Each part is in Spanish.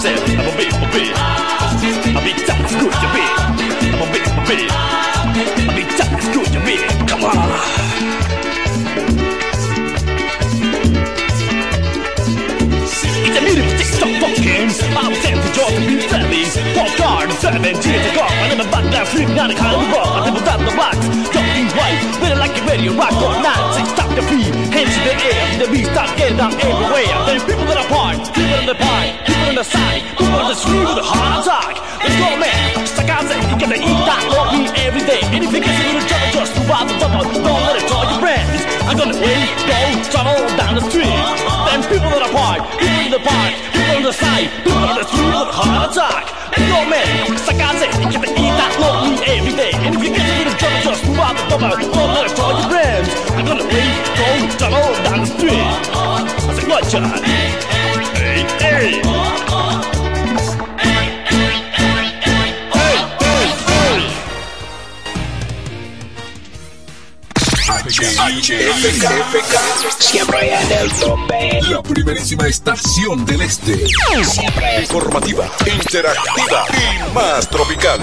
said, I'm a big, I'm a big. A big time, screw you, big. I'm a big, I'm a big. A big time, screw you, big. Come on. It's a music TikTok fucking. I was sent to Georgia Beach Valley. Walk hard, seven years ago. I never back that flip, not a kind of rock. I never got the box. Talking white, better like a radio rock or not. Say stop the beat, hands in the air. The beat start getting down everywhere. Then people that are part, people in the people on the side, people on the street with a heart attack. Let's go, man. I said, you gotta eat that love me every day. And if you get a little trouble, just move out the double. Don't let it draw your friends. I'm gonna wait, go, travel down the street. Then people that are part, people in the park, on the side, people on the with a heart attack. Yo, man, said, you gotta eat that me every day. And if you get a little trouble, just move out the double. Don't let it draw your friends. I'm gonna wait, go, travel down the street. I said, what, John? Hey, hey. Siempre en el tope. La primerísima estación del este. Siempre Informativa, interactiva y más tropical.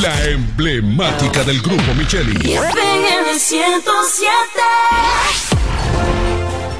La emblemática del grupo Micheli. FM 107.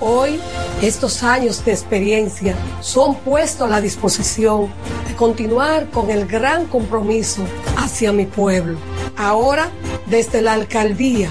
Hoy, estos años de experiencia son puestos a la disposición de continuar con el gran compromiso hacia mi pueblo. Ahora, desde la alcaldía,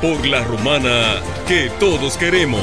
por la romana que todos queremos.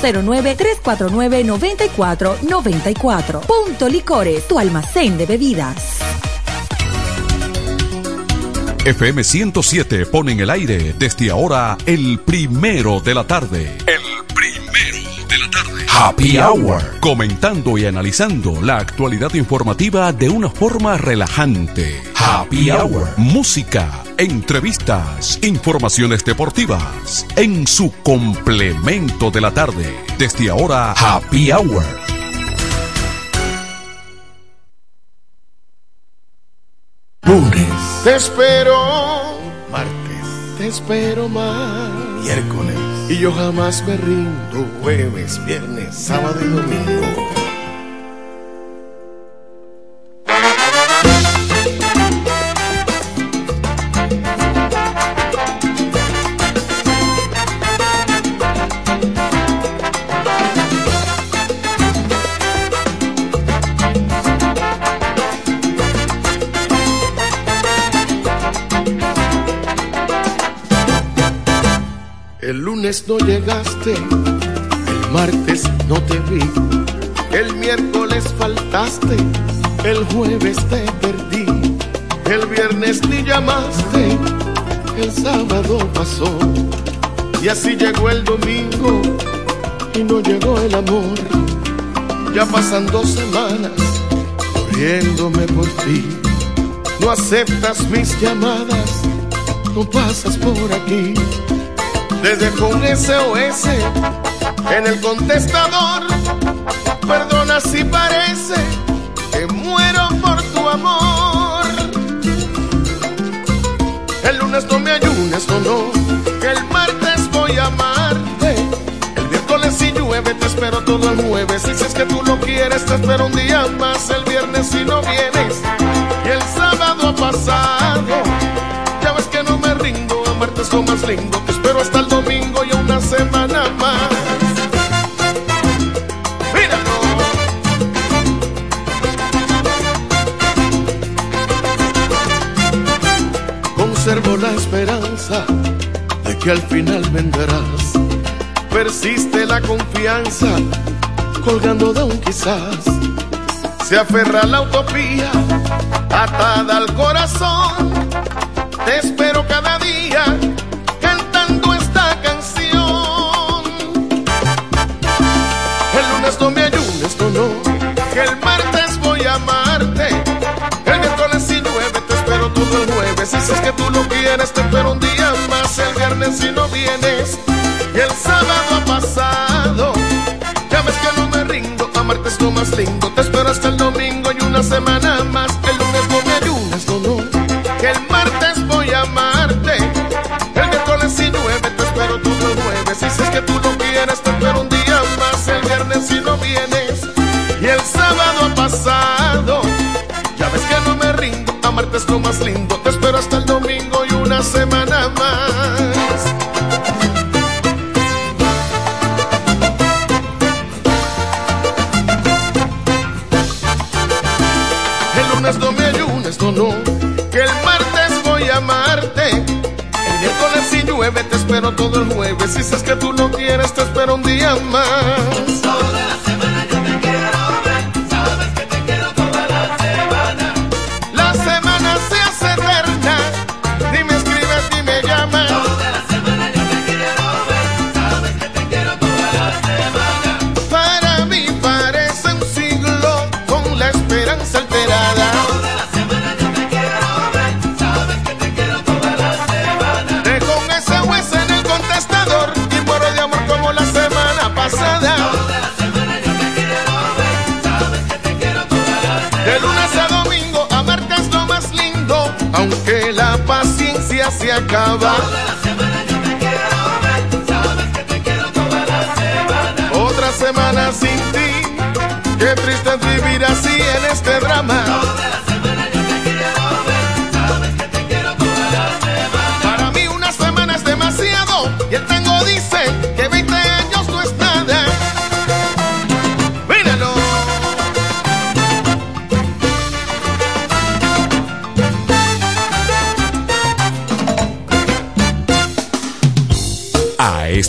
809-349-9494. Punto Licores, tu almacén de bebidas. FM 107 pone en el aire desde ahora el primero de la tarde. El Happy Hour. Comentando y analizando la actualidad informativa de una forma relajante. Happy Hour. Música, entrevistas, informaciones deportivas. En su complemento de la tarde. Desde ahora, Happy Hour. Lunes. Te espero. Martes. Te espero más. Miércoles. Y yo jamás me rindo. Jueves, viernes, sábado y domingo. Lunes no llegaste, el martes no te vi, el miércoles faltaste, el jueves te perdí, el viernes ni llamaste, el sábado pasó y así llegó el domingo y no llegó el amor. Ya pasan dos semanas corriéndome por ti, no aceptas mis llamadas, no pasas por aquí. Te dejo un SOS en el contestador. Perdona si parece que muero por tu amor. El lunes no me ayunes o no, el martes voy a amarte. El miércoles si llueve te espero todo el jueves. Y si es que tú lo quieres te espero un día más. El viernes si no vienes. Y el sábado ha pasado. Ya ves que no me rindo, amarte es lo más lindo. Te espero hasta el semana más. conservo la esperanza de que al final vendrás. Persiste la confianza, colgando de un quizás. Se aferra la utopía, atada al corazón. Te espero cada día, lunes no me ayudes, no, no, que el martes voy a amarte. El miércoles si llueve te espero todo el jueves. Si es que tú lo quieres, te espero un día más. El viernes si no vienes. Y el sábado ha pasado. Ya ves que no me rindo. Amarte es lo más lindo. Te espero hasta el domingo y una semana más. Te espero hasta el domingo y una semana más. El lunes no me ayunes, no, no. Que el martes voy a amarte. El miércoles si llueve, te espero todo el jueves. Si es que tú no quieres, te espero un día más.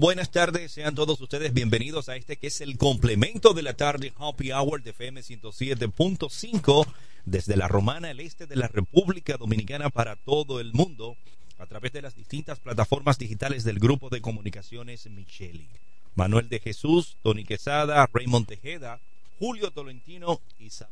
Buenas tardes, sean todos ustedes bienvenidos a este que es el complemento de la tarde Happy Hour de FM 107.5 desde la Romana, el este de la República Dominicana para todo el mundo a través de las distintas plataformas digitales del grupo de comunicaciones Micheli. Manuel de Jesús, Tony Quesada, Raymond Tejeda, Julio Tolentino y Sa-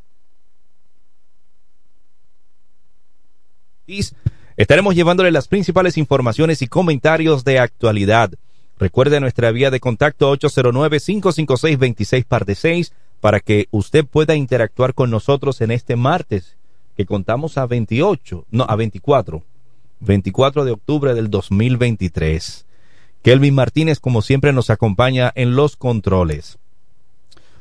Estaremos llevándole las principales informaciones y comentarios de actualidad. Recuerde nuestra vía de contacto 809-556-26 par de 6 para que usted pueda interactuar con nosotros en este martes, que contamos a 28, no, a 24, 24 de octubre del 2023. Kelvin Martínez, como siempre, nos acompaña en los controles.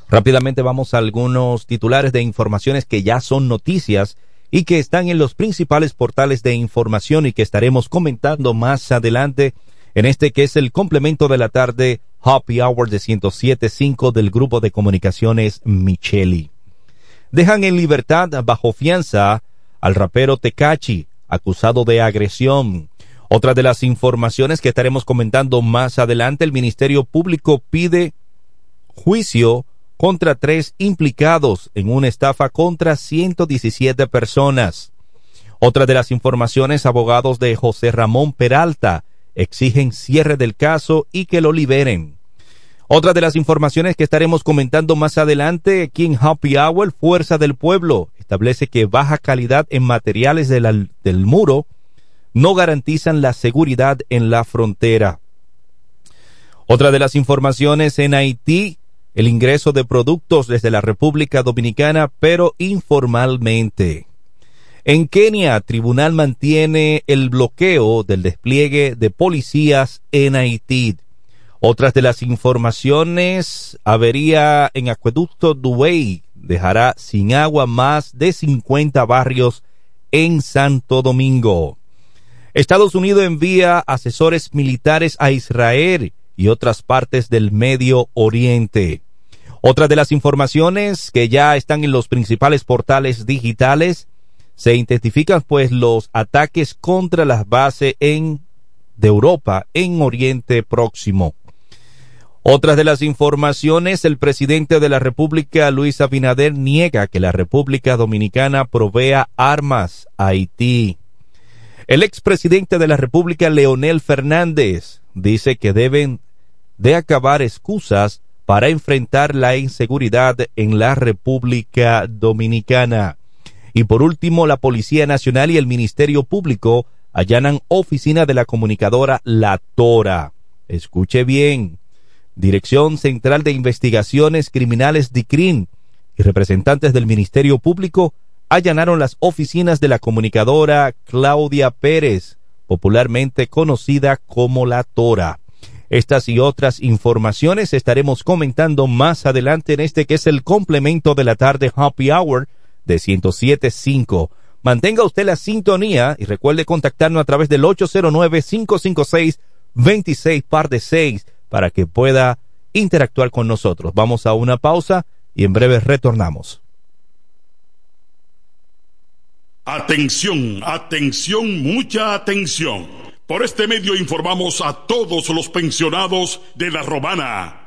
Rápidamente vamos a algunos titulares de informaciones que ya son noticias y que están en los principales portales de información y que estaremos comentando más adelante en este que es el complemento de la tarde Happy Hour de 107.5 del grupo de comunicaciones Micheli. Dejan en libertad bajo fianza al rapero Tecachi, acusado de agresión. Otra de las informaciones que estaremos comentando más adelante, el Ministerio Público pide juicio contra tres implicados en una estafa contra 117 personas. Otra de las informaciones, abogados de José Ramón Peralta exigen cierre del caso y que lo liberen. Otra de las informaciones que estaremos comentando más adelante aquí en Happy Hour, Fuerza del Pueblo, establece que baja calidad en materiales del muro no garantizan la seguridad en la frontera. Otra de las informaciones en Haití, el ingreso de productos desde la República Dominicana, pero informalmente. En Kenia, tribunal mantiene el bloqueo del despliegue de policías en Haití. Otras de las informaciones, avería en acueducto Duey dejará sin agua más de 50 barrios en Santo Domingo. Estados Unidos envía asesores militares a Israel y otras partes del Medio Oriente. Otra de las informaciones que ya están en los principales portales digitales, se identifican pues los ataques contra las bases en, de Europa en Oriente Próximo. Otras de las informaciones, el presidente de la República, Luis Abinader, niega que la República Dominicana provea armas a Haití. El expresidente de la República, Leonel Fernández, dice que deben de acabar excusas para enfrentar la inseguridad en la República Dominicana. Y por último, la Policía Nacional y el Ministerio Público allanan oficina de la comunicadora La Tora. Escuche bien. Dirección Central de Investigaciones Criminales DICRIN y representantes del Ministerio Público allanaron las oficinas de la comunicadora Claudia Pérez, popularmente conocida como La Tora. Estas y otras informaciones estaremos comentando más adelante en este que es el complemento de la tarde Happy Hour de 107.5. Mantenga usted la sintonía y recuerde contactarnos a través del 809-556-26 par de 6 para que pueda interactuar con nosotros. Vamos a una pausa y en breve retornamos. Atención, atención, mucha atención. Por este medio informamos a todos los pensionados de La Romana,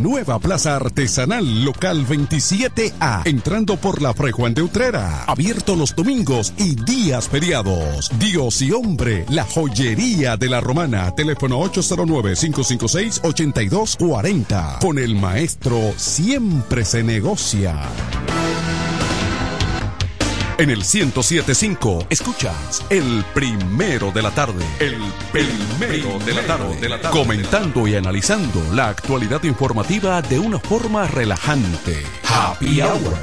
nueva Plaza Artesanal Local 27A, entrando por la Fray de Utrera. Abierto los domingos y días feriados. Dios y hombre, la joyería de la romana. Teléfono 809-556-8240. Con el maestro siempre se negocia. En el 1075 escuchas el primero de la tarde. El primero de la tarde. Comentando y analizando la actualidad informativa de una forma relajante. Happy Hour.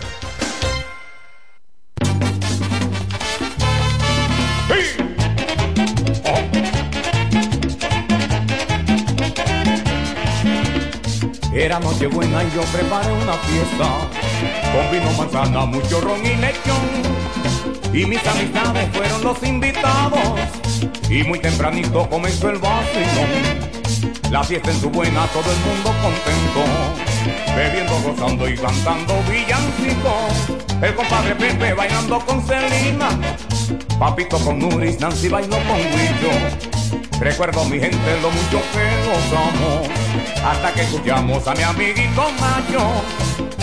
Era noche buena y yo preparé una fiesta con vino, manzana, mucho ron y lechón. Y mis amistades fueron los invitados y muy tempranito comenzó el vacilón. La fiesta en su buena, todo el mundo contento, bebiendo, gozando y cantando villancicos. El compadre Pepe bailando con Celina, Papito con Nuris, Nancy bailó con Guillo. Recuerdo mi gente lo mucho que gozamos, hasta que escuchamos a mi amiguito Macho,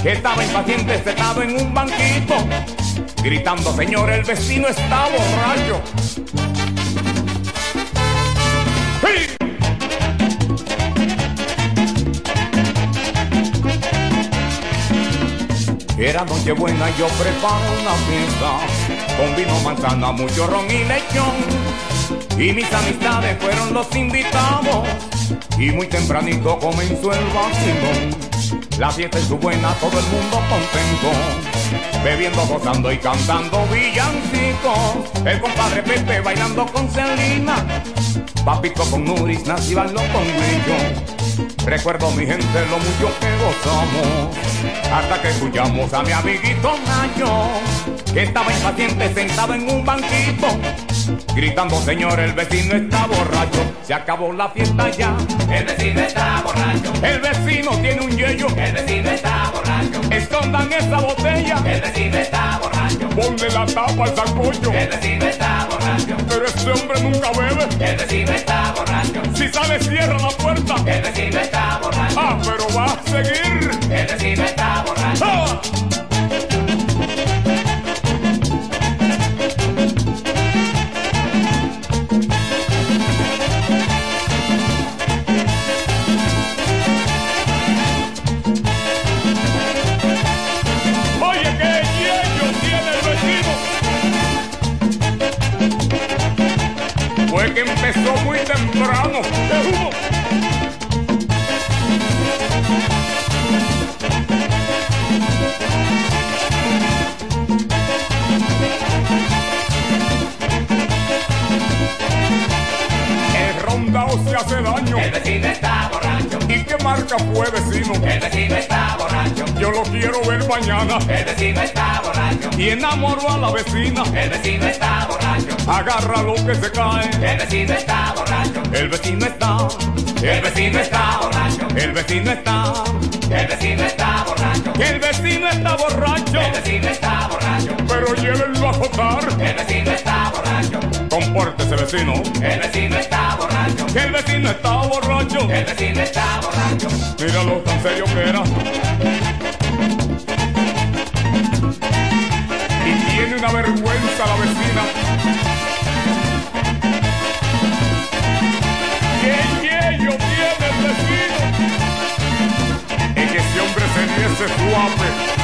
que estaba impaciente sentado en un banquito, gritando, señor, el vecino está borracho. ¡Sí! Era noche buena y yo preparo una fiesta, con vino, manzana, mucho ron y lechón. Y mis amistades fueron los invitados, y muy tempranito comenzó el vacilón. La fiesta es su buena, todo el mundo contento, bebiendo, gozando y cantando villancicos. El compadre Pepe bailando con Celina, Papito con Nuris, Nancy con Guillo. Recuerdo mi gente lo mucho que gozamos, hasta que escuchamos a mi amiguito Nacho, que estaba impaciente sentado en un banquito, gritando, señor, el vecino está borracho, se acabó la fiesta ya. El vecino está borracho. El vecino tiene un yello. El vecino está borracho. Escondan esa botella. El vecino está borracho. Ponle la tapa al sancocho. El vecino está borracho. Pero este hombre nunca bebe. El vecino está borracho. Si sale, cierra la puerta. El vecino está borracho. Ah, pero va a seguir. Y enamoro a la vecina. El vecino está borracho. Agarra lo que se cae. El vecino está borracho. El vecino está. El vecino está borracho. El vecino está. El vecino está borracho. El vecino está borracho. El vecino está borracho. Pero llévenlo a jotar. El vecino está borracho. Compórtese, vecino. El vecino está borracho. El vecino está borracho. El vecino está borracho. Míralo tan serio que era. Una vergüenza la vecina. ¡Qué yello tiene el vecino! En que ese hombre se diese suave.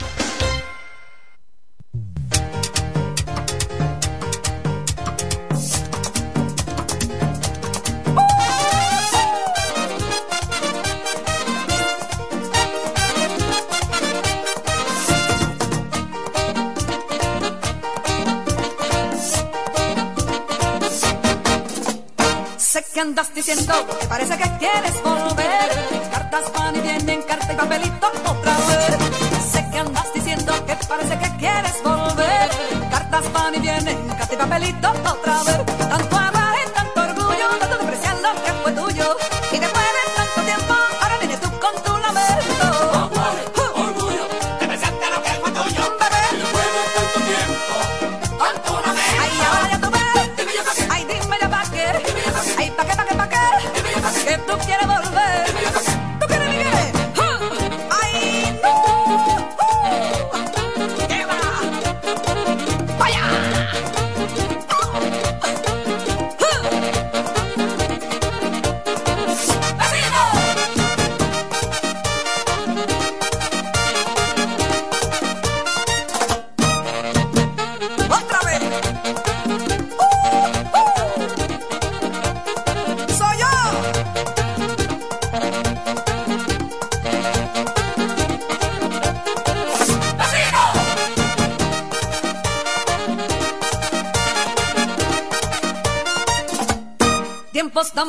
Y papelito otra vez. Sé que andas diciendo que parece que quieres volver. Cartas van y vienen, carta y papelito otra vez.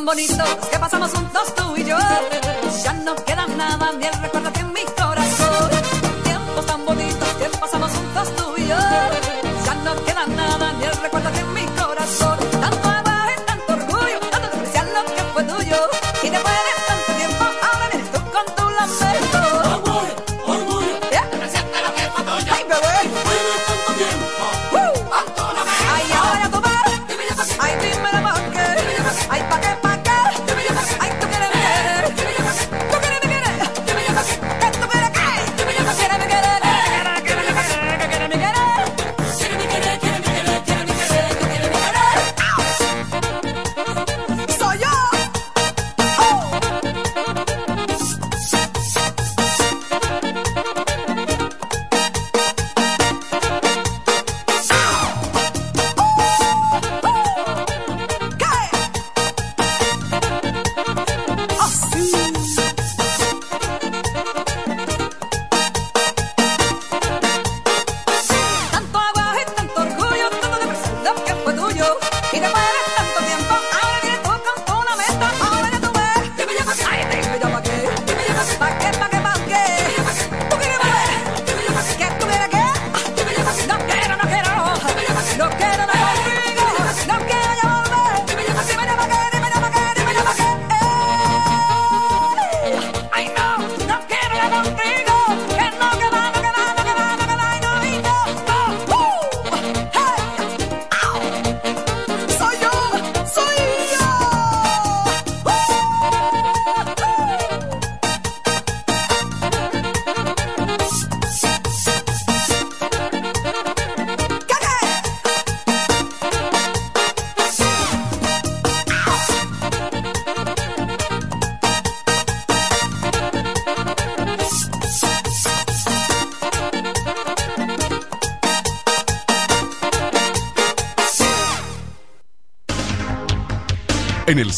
Tan bonitos que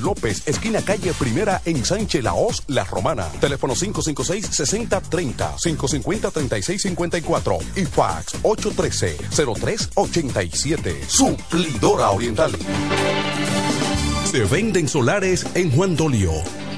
López, esquina calle Primera en Sánchez Laos, La Romana. Teléfono 556-6030, 550-3654 y fax 813-0387. Suplidora Oriental. Se venden solares en Juan Dolio.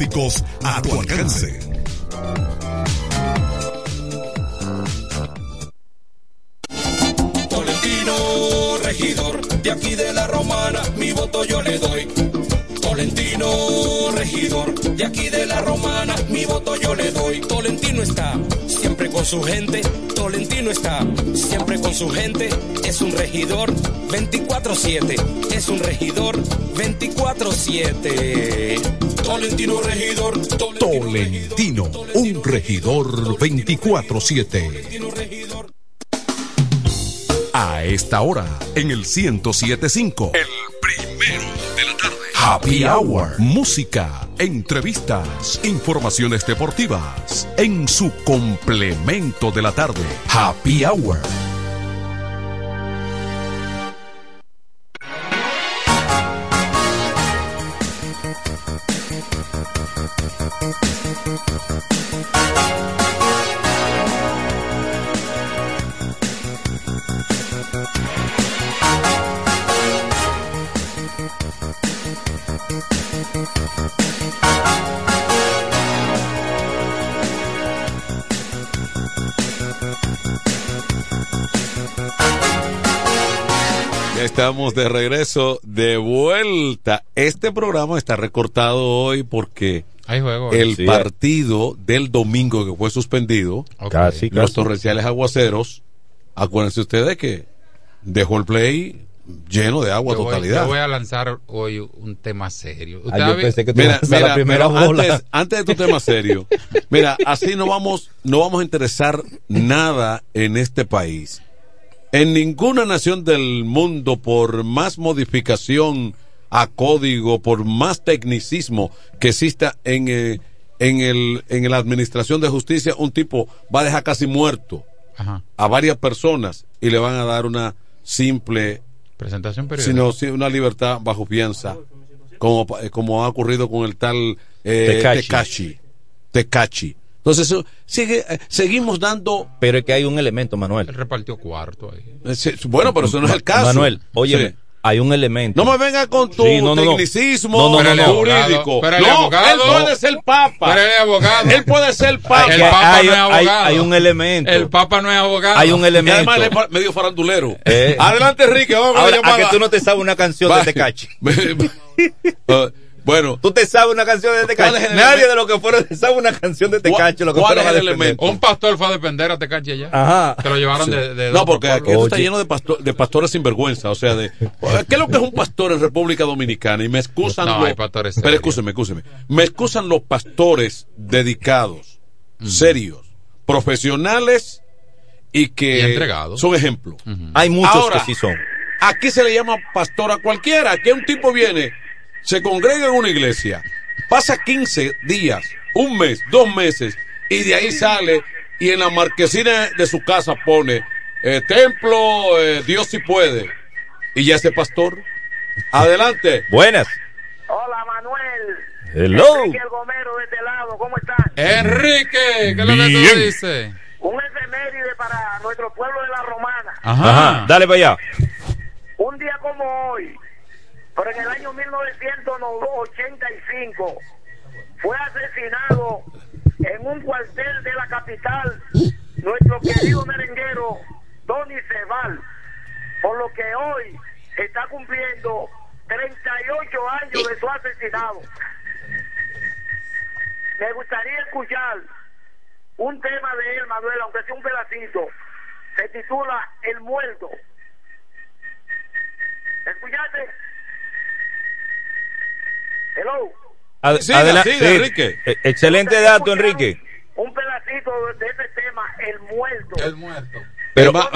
a tu alcance. Tolentino, regidor, de aquí de la romana, mi voto yo le doy. Tolentino, regidor, de aquí de la romana, mi voto yo le doy. Tolentino su gente, Tolentino está siempre con su gente, es un regidor 24-7, es un regidor 24-7. Tolentino, regidor, Tolentino, un regidor 24-7. A esta hora, en el 1075, el primero. Happy Hour. Música, entrevistas, informaciones deportivas. En su complemento de la tarde. Happy Hour. Estamos de regreso, de vuelta. Este programa está recortado hoy porque Hay juego hoy. el Sí. partido del domingo que fue suspendido, Casi, los casi. torrenciales aguaceros, acuérdense ustedes que dejó el play lleno de agua Yo voy, totalidad. yo voy a lanzar hoy un tema serio. ¿Usted Ah, yo pensé que Mira, la primera bola. antes, antes de tu tema serio, mira, así no vamos, no vamos a interesar nada en este país. En ninguna nación del mundo, por más modificación a código, por más tecnicismo que exista en, eh, en, el, en la administración de justicia, un tipo va a dejar casi muerto Ajá. a varias personas y le van a dar una simple Presentación periódica. sino sí, una libertad bajo fianza, como, eh, como ha ocurrido con el tal eh, Tecachi. Tecachi. Entonces, sigue, eh, seguimos dando. Pero es que hay un elemento, Manuel. Él repartió cuarto ahí. eh, sí, bueno, pero eso no es el caso. Manuel, oye, Sí. hay un elemento. No me venga con tu Sí, no, no, tecnicismo No, no, no, no. jurídico. Pero el no, abogado- él puede ser papa. Pero él es abogado. Él puede ser papa. El Papa hay, no es hay- abogado. hay un elemento. El Papa no es abogado. Hay un Y elemento. además él es medio farandulero. Eh. Adelante, Enrique. Vamos a Ahora, la a que tú no te sabes una canción Va. de Tecachi. Eh, bueno, Tú te sabes una canción de ¿Cuál Tecachi. es el Nadie de los que fueron se sabe una canción de Tecachi. Lo que ¿Cuál es el elemento? Un pastor fue a defender a Tecachi allá. Ajá. Que lo llevaron Sí. de, de no, porque aquí esto está lleno de, pastor- de pastores sinvergüenza. O sea, de. ¿Qué es lo que es un pastor en República Dominicana? Y me excusan No, los. hay pastores pero serios. escúcheme, escúcheme. Me excusan los pastores dedicados, serios, profesionales y que. Y entregados. Son ejemplos. Hay muchos Ahora, que sí son. Aquí se le llama pastor a cualquiera. Aquí un tipo viene, se congrega en una iglesia, pasa 15 días, un mes, dos meses, y de ahí sale y en la marquesina de su casa pone eh, templo, eh, Dios si puede. Y ya ese pastor. Adelante. Buenas. Hola Manuel. Hello. Enrique el Gomero de este lado, ¿cómo están? Enrique, ¿qué es lo que tú Bien. dices? Un efeméride para nuestro pueblo de la Romana. Ajá. Dale para allá. Un día como hoy, pero en el año 1985, fue asesinado en un cuartel de la capital nuestro querido merenguero Donny Cebal, por lo que hoy está cumpliendo 38 años de su asesinado. Me gustaría escuchar un tema de él, Manuel, aunque sea un pedacito. Se titula El Muerto. ¿Escuchaste? Hello. Ad- Siga, adela- siga, sí. Enrique. Eh, Excelente dato, Enrique. Un pedacito de ese tema, El Muerto. El Muerto. Pero, más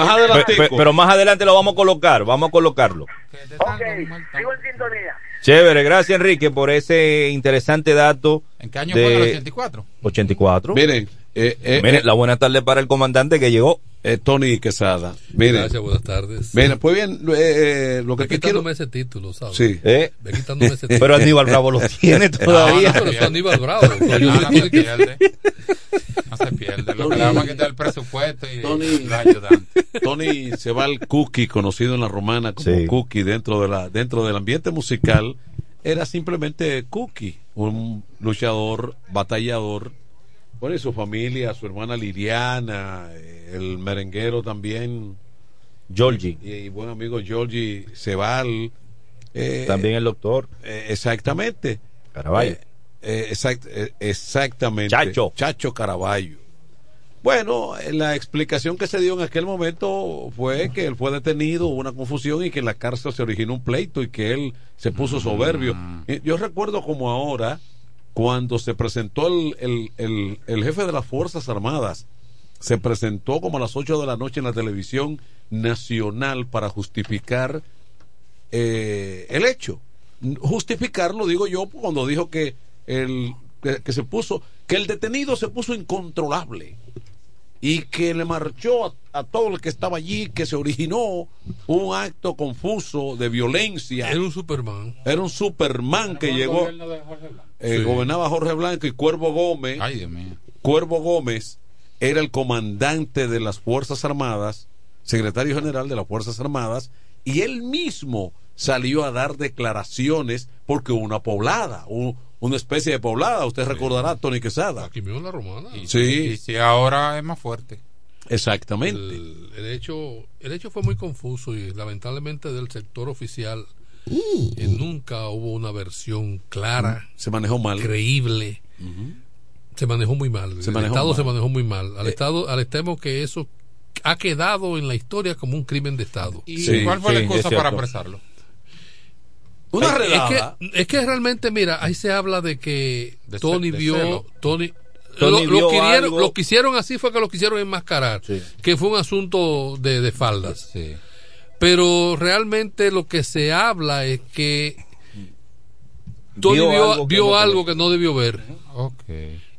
pe- pero más adelante lo vamos a colocar, vamos a colocarlo. Ok, sigo en sintonía. Chévere, gracias Enrique por ese interesante dato. ¿En qué año de fue? ¿En el 84? 84. Miren, eh, eh, Miren, eh, la buena tarde para el comandante que llegó. Eh, Tony Quesada. Miren, Gracias, buenas tardes. miren, pues bien, eh, eh, lo que Ve te quiero... quitándome ese título, ¿sabes? Sí. ¿Eh? Ve quitándome ese título. Pero Aníbal Bravo lo tiene todavía. No, no, pero es Aníbal Bravo. No, se pierde. No se pierde. Lo que le vamos a quitar el presupuesto y Tony, los ayudantes. Tony se va al Cookie, conocido en la romana como Sí. Cookie dentro de la dentro del ambiente musical, era simplemente Cookie, un luchador, batallador. Bueno, y su familia, su hermana Liliana, eh, el merenguero también, Georgie. y, y buen amigo Georgie Cebal. eh, También el doctor. eh, exactamente. Caraballo. Eh, exact- exactamente. Chacho. Chacho Caraballo. Bueno, la explicación que se dio en aquel momento fue que él fue detenido, hubo una confusión y que en la cárcel se originó un pleito y que él se puso soberbio. Eh, Yo recuerdo como ahora, cuando se presentó el, el- el- jefe de las Fuerzas Armadas, se presentó como a las 8 de la noche en la televisión nacional para justificar eh, el hecho. Justificarlo, digo yo, cuando dijo que el que se puso, que el detenido se puso incontrolable y que le marchó a, a todo el que estaba allí, que se originó un acto confuso de violencia. Era un Superman. Era un Superman que llegó, eh, Sí. gobernaba Jorge Blanco y Cuervo Gómez. Ay, Dios mío. Cuervo Gómez era el comandante de las Fuerzas Armadas, secretario general de las Fuerzas Armadas, y él mismo salió a dar declaraciones porque una poblada, un- una especie de poblada, usted recordará, Tony Quesada. Aquí mismo en la romana. Y, Sí. y si ahora es más fuerte. Exactamente. El, el hecho, el hecho fue muy confuso y lamentablemente del sector oficial eh, nunca hubo una versión clara, Se manejó mal. creíble. Se manejó muy mal. Se el manejó Estado mal. se manejó muy mal. Al Eh. Estado, al extremo que eso ha quedado en la historia como un crimen de Estado. ¿Y Sí, cuál fue sí, la cierto. para apresarlo? Una Es redada. que, es que realmente, mira, ahí se habla de que De Tony de vio, celo. Tony, Tony lo, lo vio quisieron, algo. lo que hicieron así fue que lo quisieron enmascarar, Sí. que fue un asunto de, de faldas. Sí. Pero realmente lo que se habla es que Tony Vio vio, algo que vio no algo que no debió ver Ok.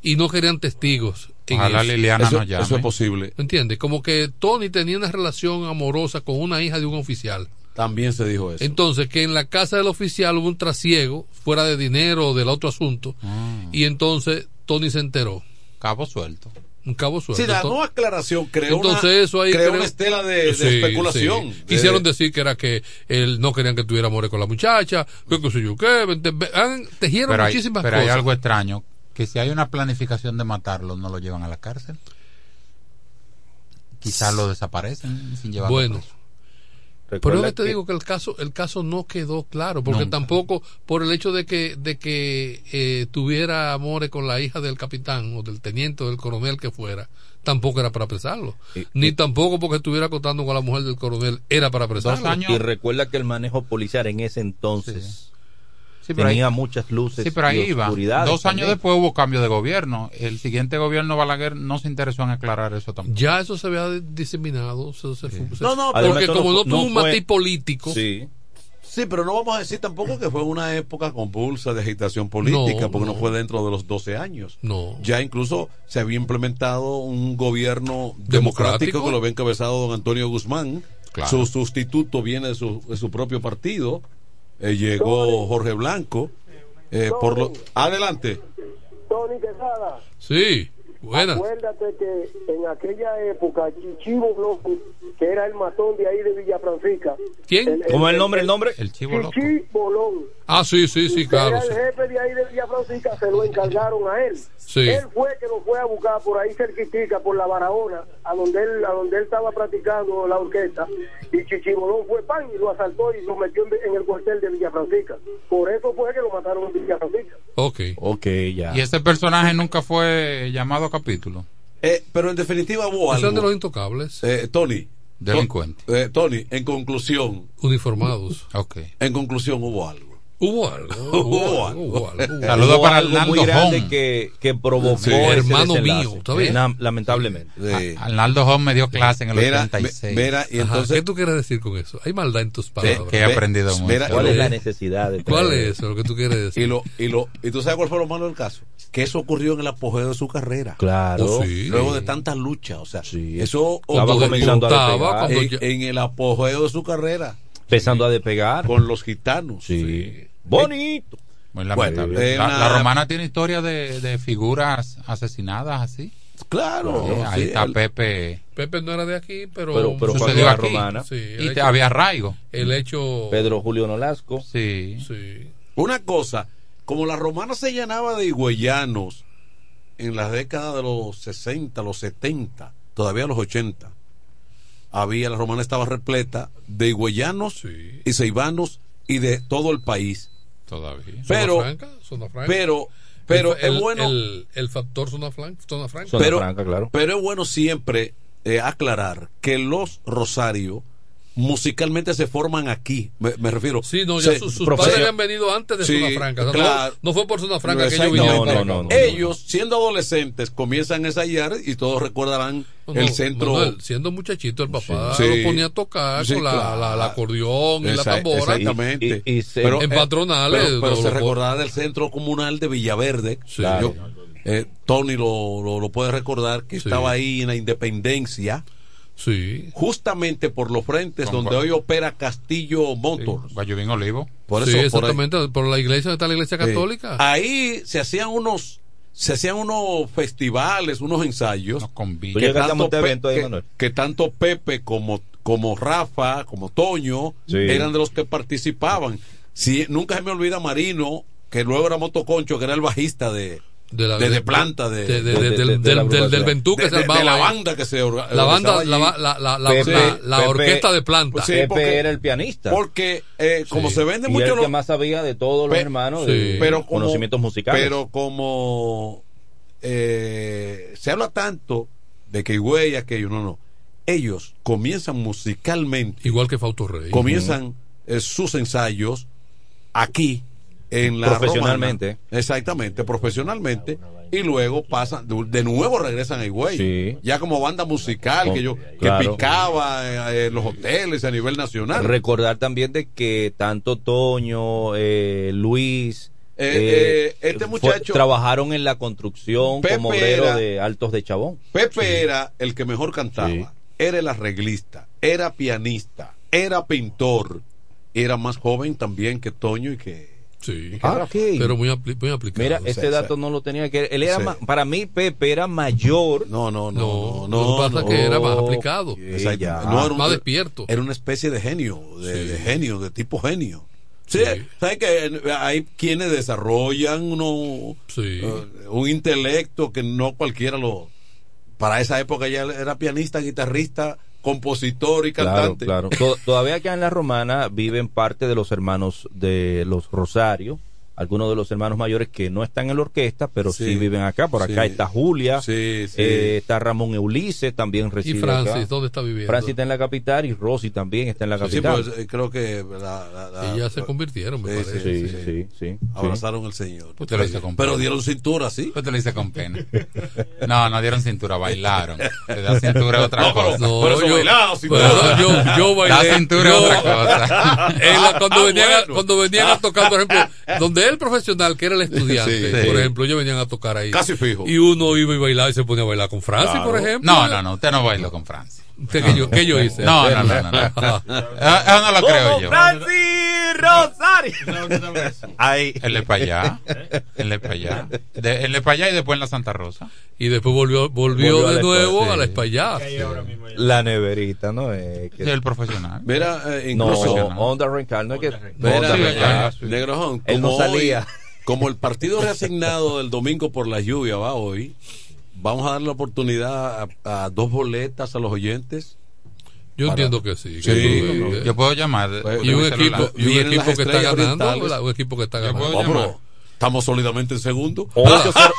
y no querían testigos. en Ojalá eso. Liliana Eso, nos llame. eso es posible. ¿Me entiendes? Como que Tony tenía una relación amorosa con una hija de un oficial. También se dijo eso. Entonces, que en la casa del oficial hubo un trasiego, fuera de dinero o del otro asunto, Ah. y entonces Tony se enteró. Cabo suelto. Un cabo suelto. Sí, la nueva aclaración creó, entonces una, eso ahí creó creo- una estela de, de Sí, especulación. sí. De- Quisieron decir que era que él no querían que tuviera amores con la muchacha, que qué sé yo qué, han- tejieron Pero, hay, muchísimas pero hay cosas. algo extraño. Que si hay una planificación de matarlo, no lo llevan a la cárcel. Quizás lo desaparecen sin llevarlo Bueno, preso. Pero te que- digo que el caso el caso no quedó claro, porque Nunca. tampoco por el hecho de que de que eh, tuviera amores con la hija del capitán o del teniente o del coronel que fuera, tampoco era para apresarlo. Ni tampoco porque estuviera acostando con la mujer del coronel era para apresarlo. Y recuerda que el manejo policial en ese entonces Sí, pero tenía ahí- muchas luces Sí, pero ahí y iba. Dos años también. después hubo cambio de gobierno. El siguiente gobierno Balaguer no se interesó en aclarar eso tampoco. Ya eso se había diseminado. se fue- se- No, no, porque como no, no tuvo un matiz político. Sí. Sí, pero no vamos a decir tampoco que fue una época convulsa de agitación política, No, porque no. no. fue dentro de los 12 años. No. Ya incluso se había implementado un gobierno democrático, ¿Democrático? que lo había encabezado don Antonio Guzmán. Claro. Su sustituto viene de su, de su propio partido. Eh, llegó Jorge Blanco. Eh, por lo... Adelante. Tony Quesada. Sí, buena. Acuérdate que en aquella época Chichivo Blanco, que era el matón de ahí de Villa Francisca. ¿Quién? ¿Cómo es el nombre? ¿El nombre? El chivo loco. Bolón. Ah, sí, sí, sí, claro. Era sí. el jefe de ahí de Villa Francisca, se lo encargaron a él. Sí. Él fue que lo fue a buscar por ahí cerquitica, por la Barahona, a donde él, a donde él estaba practicando la orquesta. Y Chichibolón fue pan y lo asaltó y lo metió en, el cuartel de Villa Francisca. Por eso fue que lo mataron en Villa Francisca. Ok. Ok, ya. Y ese personaje nunca fue llamado capítulo. Eh, pero en definitiva hubo Esos eran de algo. los intocables. Eh, Tony. Delincuente. Eh, Tony, en conclusión. Uniformados. Ok. En conclusión hubo algo. Hubo algo. Hubo algo. Hubo algo. Saludos Hubo para algo muy Arnaldo grande Home. que, que provocó Sí. ese Hermano mío. Na- lamentablemente. Sí. A- Arnaldo Home me dio clase en el Mira, 86. mira, y Ajá, entonces. ¿Qué tú quieres decir con eso? Hay maldad en tus palabras. que he aprendido mucho. ¿Cuál es la necesidad de ¿Cuál es eso lo que tú quieres decir? Y, lo, y, lo, y tú sabes cuál fue lo malo del caso. Que eso ocurrió en el apogeo de su carrera. Claro. Oh, sí. Luego de tantas luchas. O sea, Sí. eso Estaba ocurrió comenzando a en, ya- en el apogeo de su carrera. Empezando a despegar. Con los gitanos. Sí. Bonito. Muy lamentable. Bueno, la, una- la romana tiene historia de, de figuras asesinadas así. Claro. Sí, ahí sí, está el- Pepe. Pepe no era de aquí, pero, Pero- pero Sucedió aquí. romana. Sí, Y te- hecho- había arraigo. el hecho. Pedro Julio Nolasco. Sí. Sí. Una cosa, como la romana se llenaba de higüeyanos en las décadas de los 60, los 70, todavía los 80, había, la romana estaba repleta de higüeyanos Sí. y ceibanos y de todo el país. Todavía. Pero- zona franca, zona franca. Pero, pero el, es bueno, El, el factor zona, flan- zona franca. Zona pero, franca, claro. pero es bueno siempre eh, aclarar que los Rosario musicalmente se forman aquí. Me, me refiero. Sí, no, ya se- sus, padres habían venido antes de Sí, Zona Franca. O sea, claro. no, no fue por Zona Franca que ellos vinieron. No, no, no. Ellos, siendo adolescentes, comienzan a ensayar y todos recordarán el centro. Manuel, siendo muchachito, el papá Sí. lo ponía a tocar Sí, con la, claro. la, la acordeón y la Esa- tambora. Exactamente. Y- y- y se- Pero, En eh, patronales, Pero, se recordará del centro comunal de Villaverde. Sí. Claro. Yo- eh, Tony lo, lo, lo puede recordar que Sí. estaba ahí en la Independencia, Sí. justamente por los frentes ¿Con donde cuál? hoy opera Castillo Motors. Guayubín Olivo. Por sí, eso, exactamente. Por, la iglesia, donde está la iglesia Sí. católica. Ahí se hacían unos se hacían unos festivales, unos ensayos Nos convite. Tú llegaste a montar Pe- evento ahí, que- que tanto Pepe como como Rafa, como Toño Sí. eran de los que participaban. Si nunca se me olvida Marino, que luego era Motoconcho, que era el bajista de De la- de, planta de, de- de- de- del- de- del- de la del- del agrupación. Ventú que de- se de- armaba de la ahí. banda que se La banda, allí. la, la, la, Pepe- la- la Pepe- orquesta de planta. Pues sí, Pepe porque- era el pianista. Porque eh, como Sí. se vende y mucho el lo- que más sabía de todos los Pe- hermanos sí. de pero como, conocimientos musicales. Pero como eh, se habla tanto de que güey aquello, no, no. Ellos comienzan musicalmente, Igual que Fausto Rey. comienzan eh, sus ensayos aquí en la Profesionalmente. Romana. Exactamente, profesionalmente. Y luego pasan, de, nuevo regresan a Higüey. Sí. Ya como banda musical que yo, claro. que picaba eh, en los hoteles a nivel nacional. Recordar también de que tanto Toño, eh, Luis, Eh, eh, este fue- muchacho- trabajaron en la construcción Pepe como obrero era- de Altos de Chabón. Pepe era el que mejor cantaba, Sí. era el arreglista, era pianista, era pintor, era más joven también que Toño y que... Sí. Ah. Pero muy, apli- muy aplicado. Mira, sí, sí. dato no lo tenía que él era Sí. ma- para mí Pepe era mayor. No, no, No, no, no. que pasa que era más aplicado. Exacto. ya. No, era un- Más despierto. Era una especie de genio, de, Sí. de genio, de tipo genio. Sí, Sí. ¿sabes que hay quienes desarrollan uno, Sí. eh, un intelecto que no cualquiera lo... Para esa época ya era pianista, guitarrista, compositor y Claro, cantante. claro. To- Todavía acá en la Romana viven parte de los hermanos de los Rosario, algunos de los hermanos mayores que no están en la orquesta, pero sí, Sí. viven acá. Por acá Sí. está Julia, Sí, sí. eh, está Ramón Eulice, también Y reside Francis, acá. ¿dónde está viviendo? Francis está en la capital y Rosy también está en la Sí, capital. pues, eh, creo que la, la- la- Y ya se convirtieron, me Sí, parece. sí, sí, sí, sí, sí. abrazaron al Señor. Pues te lo hice con Pero pena. dieron cintura, ¿sí? Pues te lo hice con pena. No, no dieron cintura, bailaron. Te da cintura otra No, pero- cosa. No, Por eso yo, pero duda. yo, yo bailé. La cintura yo- otra cosa. en cuando, Ah, venían, a- bueno. cuando venían a tocar, por ejemplo, donde el profesional, que era el estudiante, Sí. por ejemplo, ellos venían a tocar ahí. Casi fijo. Y uno iba y bailaba y se ponía a bailar con Francis, Claro. por ejemplo. No, no, no, usted no bailó con Francis. ¿Usted qué yo, qué yo hice? No, no, no, no. no. Eso eso no lo creo yo. Ahí. Él es para allá. Él es para allá. De- Él es para allá y después en la Santa Rosa. Y después volvió, volvió, Volvió de nuevo a la sí. espallá. La neverita, ¿no? Eh, que- Sí, el profesional. Mira, eh, no, incluso... Onda no es que. Mira, Onda Sí, Rencal. sí. Negro Jón, Él no como hoy- salía. como el partido reasignado del domingo por la lluvia va hoy, vamos a dar la oportunidad a, a dos boletas a los oyentes. Yo Para- entiendo que sí. Sí. que sí. Yo puedo llamar. Pues, y un equipo, y un equipo que está ganando, un equipo que está Yo ganando. puedo Oh, estamos sólidamente en segundo. 80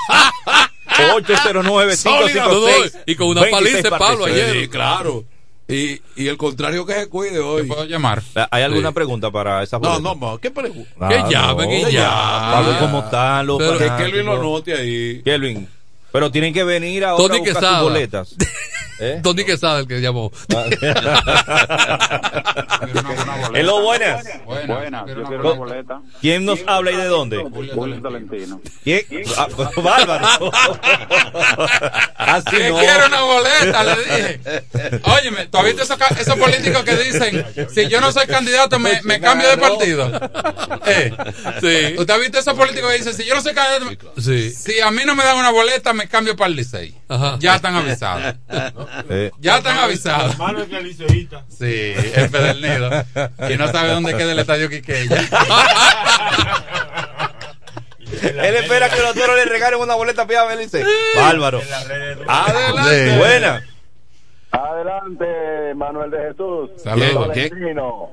809 556 Y con una paliza de palo ayer. Sí, claro. Y, y el contrario que se cuide hoy. puedo llamar? ¿Hay alguna Sí. pregunta para esa No, no, no, ¿qué pregunta? Ah, Que no. llamen y ya. Para ver cómo están los Pero que. Kelvin lo anote ahí. Kelvin. Pero tienen que venir ahora Tony a buscar Quesada. sus boletas. ¿Eh? Tony Quesada, el que llamó. Hello, buenas. Buenas, yo quiero una boleta. ¿Quién nos habla y de dónde? Julio Tolentino. ¿Quién? Ah, bárbaro. Así ¿Qué no. quiere una boleta? Le dije. Óyeme, ¿tú has visto esos, esos políticos que dicen, si yo no soy candidato, me, me cambio de partido? Eh, Sí. ¿Usted ha visto esos políticos que dicen, si yo no soy candidato, me- Sí. si a mí no me dan una boleta, me cambio para el Licey? Ajá. Ya están avisados. Ya están avisados. Malo que el liceísta. Sí, es Pedernildo. Y no sabe dónde queda el estadio Quiqueya. Él espera que los toros le regalen una boleta para Belice. Bárbaro. Adelante. Buena. Adelante, Manuel de Jesús. Saludos.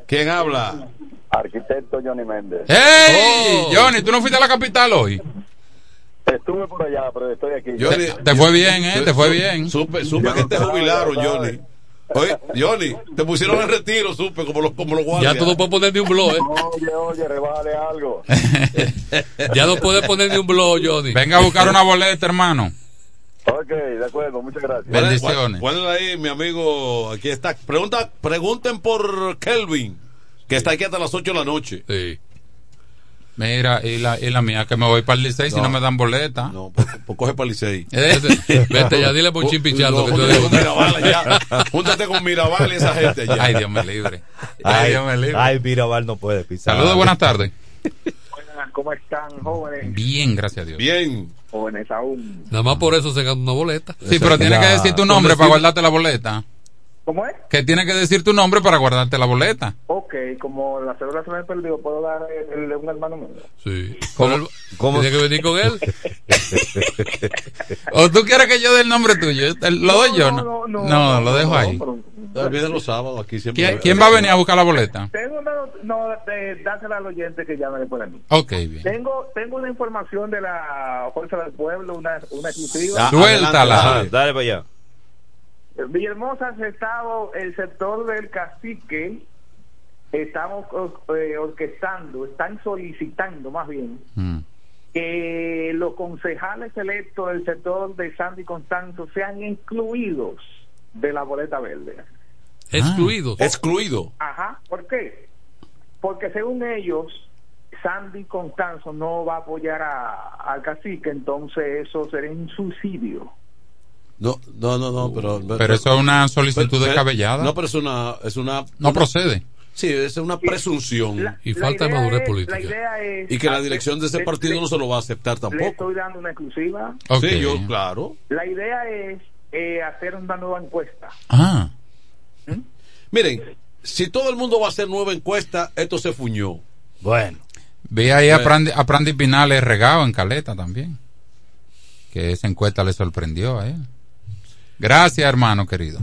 ¿Quién, habla? arquitecto Johnny Méndez. ¡Ey! Oh. Johnny, ¿tú no fuiste a la capital hoy? Estuve por allá, pero estoy aquí. Johnny, Te fue bien, ¿eh? Te fue bien. Supe, supe que te jubilaron, Johnny. Oye, Johnny, te pusieron en retiro, supe, como los, como los guardias. Ya tú no puedes poner ni un blog, ¿eh? Oye, oye, rebájale algo. Ya no puedes poner ni un blog, Johnny. Venga a buscar una boleta, hermano. Ok, de acuerdo, muchas gracias. ¿Cuál es- Bendiciones. cuál- cuál es ahí, mi amigo? Aquí está. Pregunta, pregunten por Kelvin, que está aquí hasta las 8 de la noche. Sí. Mira, y la, y la mía, que me voy para el Licey si No. no me dan boleta. No, pues, pues coge para Licey. ¿Eh? Vete ya, dile por chimpichando No, que te júntate digo. con Mirabal allá. Júntate con Mirabal y esa gente allá. Ay, Dios me libre. Ay, Dios me libre. Ay, Mirabal no puede pisar. Saludos, buenas tardes. Buenas, ¿cómo están, jóvenes? Bien, gracias a Dios. Bien. Jóvenes aún. Nada más por eso se gana una boleta. Sí, pero tienes que decir tu nombre para guardarte la boleta. ¿Cómo es? Que tienes que decir tu nombre para guardarte la boleta. Ok, como la cédula se me perdió, ¿puedo dar el de un hermano mío? Sí. ¿Cómo? ¿Cómo? Tiene que venir con él. ¿O tú quieres que yo dé el nombre tuyo? ¿Lo doy yo? No, no, No, lo dejo ahí. pero- También los sábados aquí siempre. ¿Quién, quién va a venir a buscar la boleta? Tengo una, no, de, dásela al oyente que llame después de mí. Ok, bien. Tengo, tengo una información de la Fuerza del Pueblo, una, una exclusiva. Ah, Suéltala. adelante, Ajá, dale. dale para allá. Villahermosa ha estado el sector del cacique, estamos eh, orquestando, están solicitando más bien Mm. que los concejales electos del sector de Sandy Constanzo sean incluidos de la boleta verde. Excluidos. Excluido. Ajá, ¿por qué? Porque según ellos, Sandy Constanzo no va a apoyar a- al cacique, entonces eso sería un subsidio. No, no, no, no, pero. Pero eso es una solicitud pero- descabellada. No, pero es una. Es una No una- procede. Sí, es una presunción. La- Y falta de madurez es- política. La idea es y que la dirección de ese le- partido le- no se lo va a aceptar Le tampoco. estoy dando una exclusiva. Ok. Sí, yo, claro. La idea es eh, hacer una nueva encuesta. Ah, Miren, si todo el mundo va a hacer nueva encuesta, esto se fuñó. Bueno. vi ahí a Prandi, a Prandi Pinales regado en Caleta también. Que esa encuesta le sorprendió a él. Gracias, hermano querido.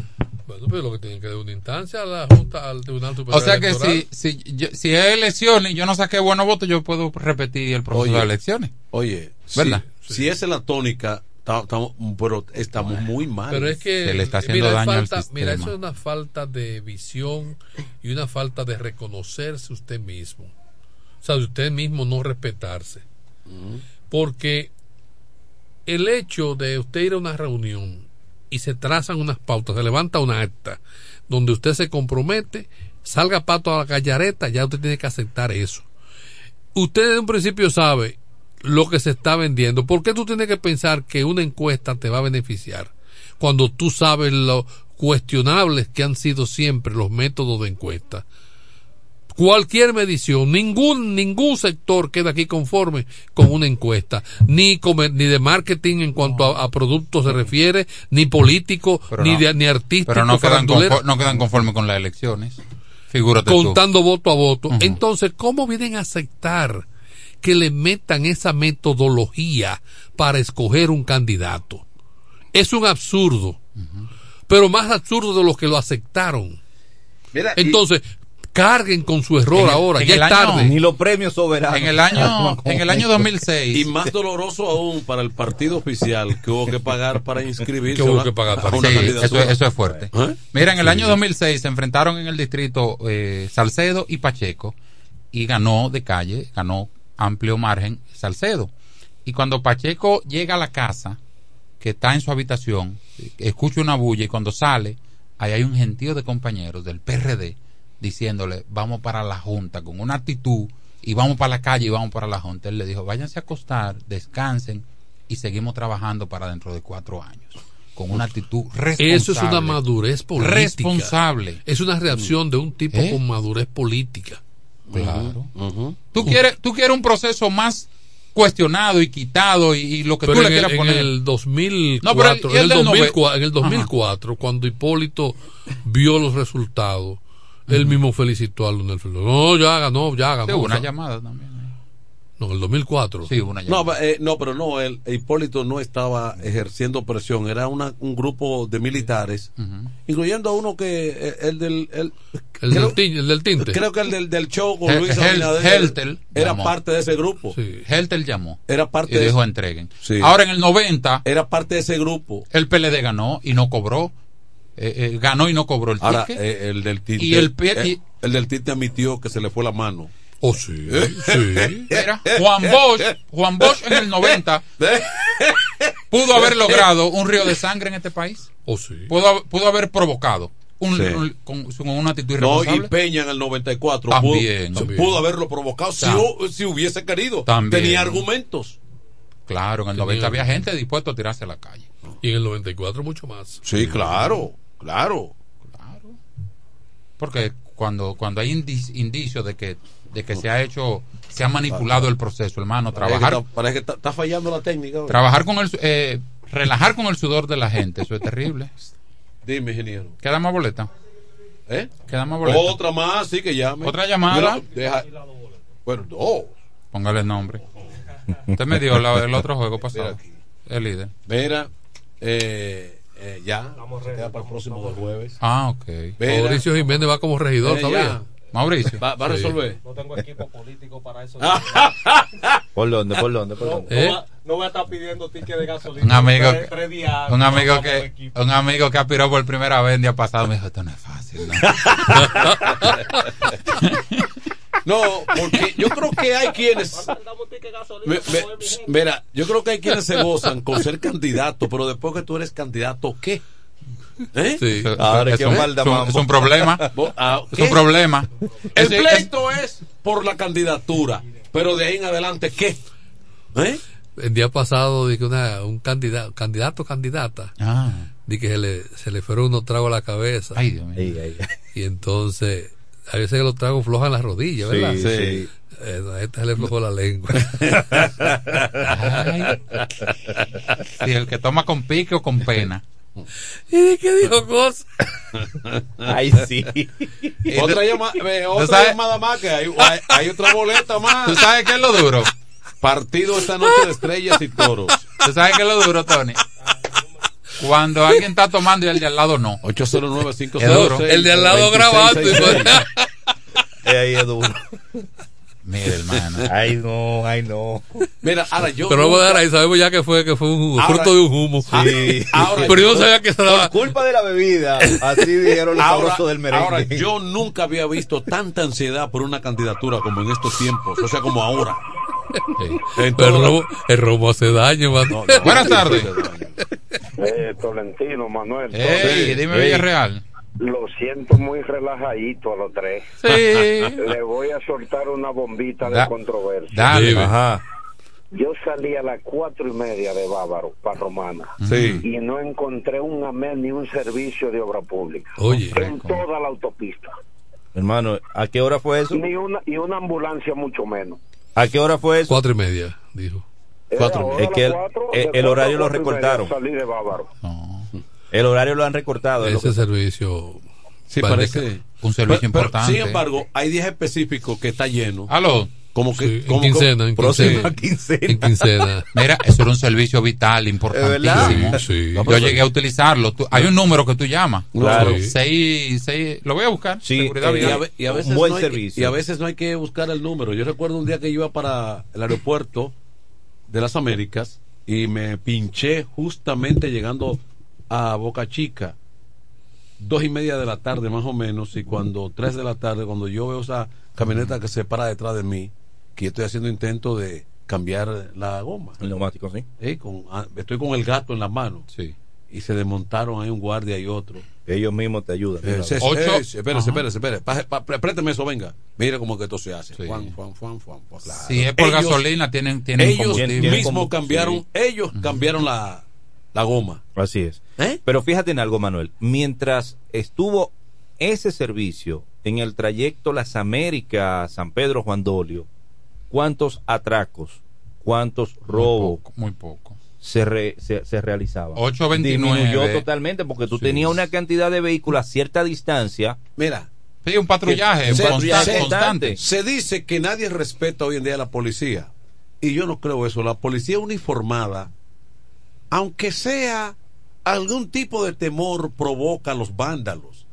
Bueno, pero lo que tienen que dar una instancia a la Junta, al Tribunal Superior O sea que si, si, yo- si es elecciones y yo no saqué buenos votos, yo puedo repetir el proceso Oye. de elecciones. Oye, ¿Verdad? Si, si esa es la tónica, ta- tamo- pero estamos muy mal. Pero es que Se le está haciendo mira, al falta- sistema. Mira, eso es una falta de visión y una falta de reconocerse usted mismo. O sea, de usted mismo no respetarse. Porque el hecho de usted ir a una reunión y se trazan unas pautas, se levanta una acta donde usted se compromete, salga pato a la gallareta, ya usted tiene que aceptar eso. Usted desde un principio sabe lo que se está vendiendo. ¿Por qué tú tienes que pensar que una encuesta te va a beneficiar? Cuando tú sabes lo cuestionables que han sido siempre los métodos de encuesta. Cualquier medición, ningún, ningún sector queda aquí conforme con una encuesta, ni, comer- ni de marketing en cuanto a, a productos se refiere, ni político, Pero ni, no- de, ni artístico, Pero no quedan, farandulero confo- no quedan conformes con las elecciones. Figúrate tú. contando voto a voto. Entonces, ¿cómo vienen a aceptar que le metan esa metodología para escoger un candidato? Es un absurdo, pero más absurdo de los que lo aceptaron. Mira, y- Entonces, carguen con su error el- ahora, en ya es año- tarde. Ni los premios soberanos. En el año, en el año 2006. Y más doloroso aún para el partido oficial que hubo que pagar para inscribirse. Que hubo que pagar para- una Sí, eso, eso es fuerte. ¿Eh? Mira, en el Sí. año 2006 se enfrentaron en el distrito eh, Salcedo y Pacheco y ganó de calle, ganó amplio margen Salcedo. Y cuando Pacheco llega a la casa, que está en su habitación, eh, escucha una bulla y cuando sale, ahí hay un gentío de compañeros del PRD diciéndole, vamos para la Junta, con una actitud, y vamos para la calle y vamos para la Junta. Él le dijo, váyanse a acostar, descansen y seguimos trabajando para dentro de cuatro años. Con una actitud responsable. Eso es una madurez política. Responsable. Es una reacción de un tipo ¿Eh? con madurez política. Claro. Tú quieres, tú quieres un proceso más cuestionado y quitado y, y lo que Pero tú le el, quieras en poner. el 2004, No, pero el- y en, el el del 2004 en el nove- 2004 cuando Hipólito vio los resultados, él mismo felicitó a Leonel Fernández. No, ya ganó, ya ganó. Sí, hubo una O sea, llamada también. No, en el 2004. Sí, hubo una No, eh, no, pero no, el Hipólito no estaba ejerciendo presión, era una, un grupo de militares, incluyendo a uno que, eh, el del... El, El del tin- el del tinte. Creo que el del, del show con Luis Hel- Abinader Heltel era llamó. parte de ese grupo. Helter llamó. Era parte y de dijo ese- entreguen. Sí. Ahora en el 90 Era parte de ese grupo. el PLD ganó y no cobró. Eh, eh, ganó y no cobró el Ahora, ticket. eh, el del tinte... Y el eh, y- el del tinte admitió que se le fue la mano. Oh, sí, sí. Mira, Juan Bosch, Juan Bosch en el 90 pudo haber logrado un río de sangre en este país. Oh, sí. Pudo, haber- pudo haber provocado un, Sí. un- con, con una actitud No, irresponsable. y Peña en el 94 También, pudo, también. pudo haberlo provocado si hubiese querido. También. Tenía argumentos. Claro, en el Tenía- 90 había gente dispuesta a tirarse a la calle. Y en el 94 mucho más. Sí, claro, claro. Porque cuando, cuando hay indi- indicios de que, de que se ha hecho, se ha manipulado el proceso, hermano, trabajar, Parece que parece que está- está fallando la técnica. trabajar con el, eh, relajar con el sudor de la gente, eso es terrible. Dime, ingeniero. Queda más boleta. ¿Eh? Queda más boleta. Otra más, sí que llame. Otra llamada. Deja- Bueno, no. Póngale el nombre. Usted me dio la- el otro juego pasado. El líder. Mira, eh, eh, ya. Se queda para el próximo del jueves. Ah, ok. Mauricio Jiménez va como regidor, Eh, ¿sabía? ya. Mauricio. Va, va a Sí. resolver. No tengo equipo político para eso. ¿Por dónde? ¿Por dónde? ¿Por No, dónde? no ¿Eh? no voy a estar pidiendo ticket de gasolina. Un amigo, Tres- tres días, un amigo que, un amigo que aspiró por primera vez el día pasado me dijo, esto no es fácil. ¿no?". Porque yo creo que hay quienes. Me- me- mira, yo creo que hay quienes se gozan con ser candidato, pero después que tú eres candidato, ¿qué? ¿Eh? Sí. Ahora es, que un, es un- mambo. es un problema. Ah, Es un problema. El Es- pleito es por la candidatura, pero de ahí en adelante, ¿qué? ¿Eh? El día pasado dije una, un candidato, candidato, candidata, Ah, di que se le, se le fueron unos tragos a la cabeza. ay, Dios mío. Y entonces, a veces que los tragos flojan las rodillas, ¿verdad? Sí, sí. Eh, a esta se le flojó la lengua. Sí, el que toma con pique o con pena. ¿Y de qué dijo cosas? Ay, sí. Otra, llama- eh, otra llamada más, que hay, hay, hay otra boleta más. ¿Tú sabes qué es lo duro? Partido esta noche de estrellas y toros. ¿Tú sabes qué es lo duro, Tony? Cuando alguien está tomando y el de al lado no. 809 Es duro. El de al lado grabando. y- ahí es duro. Mira, hermano. Ay, no, ay, no. Mira, ahora yo. Pero vamos a nunca- dar ahí, sabemos ya que fue, que fue un humo, Ahora- fruto de un humo. Sí. Ahora Pero yo no yo- sabía que se Por culpa de la bebida. Así dijeron los Ahora, sabrosos del merengue. ahora, yo nunca había visto tanta ansiedad por una candidatura como en estos tiempos, o sea, como ahora. En Pero el robo, el robo hace daño, man. No, no, Buenas tardes. Eh, Tolentino, Manuel. Ey, dime Ey. Villarreal. Lo siento muy relajadito a los tres. Sí. Le voy a soltar una bombita de controversia. Dale. Ajá. Yo salí a las cuatro y media de Bávaro, para Romana, Sí. y no encontré un amén ni un servicio de obra pública. Oye, En toda la autopista. Hermano, ¿a qué hora fue eso? Ni una, y una ambulancia mucho menos. ¿A qué hora fue eso? cuatro y media, dijo. Cuatro. Es que el- cuatro, el- de el a horario lo recortaron. Salí de Bávaro. No. El horario lo han recortado. Ese que- Sí, servicio. parece. Un servicio Pero- pero, importante. sin embargo, hay días específicos que está lleno. Aló. Como que, Sí, en como, quincena, en próxima quincena. En quincena. Mira, eso era un servicio vital, importantísimo. Yo llegué a utilizarlo. Tú- hay un número que tú llamas. Claro. Seis, seis, lo voy a buscar. Seguridad Eh, y, a, vial. ve- y a veces no hay, y a veces no hay que buscar el número. Yo recuerdo un día que iba para el aeropuerto de las Américas y me pinché justamente llegando a Boca Chica, dos y media de la tarde más o menos, y cuando tres de la tarde, cuando yo veo esa camioneta que se para detrás de mí, que estoy haciendo intento de cambiar la goma. El neumático, sí. Eh, con- ah, estoy con el gato en las manos. Y se desmontaron ahí un guardia y otro. Ellos mismos te ayudan. Eh, sí, sí, Ocho- eh, sí, espérese, espérese, espérese. Présteme eso, venga. Mire cómo que esto se hace. Juan, Juan, Juan, Juan, Juan. Claro. Si es por gasolina, tienen- tienen Ellos mismos cambiaron, sí. ellos cambiaron la, la goma. Así es. ¿Eh? Pero fíjate en algo, Manuel. Mientras estuvo ese servicio en el trayecto Las Américas, San Pedro, Juan Dolio, ¿cuántos atracos, cuántos robos Muy poco. se, re- se, se realizaban? 829. Disminuyó totalmente porque tú tenías una cantidad de vehículos a cierta distancia. Mira. Sí, un patrullaje Se, constante. constante. se dice que nadie respeta hoy en día a la policía. Y yo no creo eso. La policía uniformada, aunque sea algún tipo de temor, provoca a los vándalos.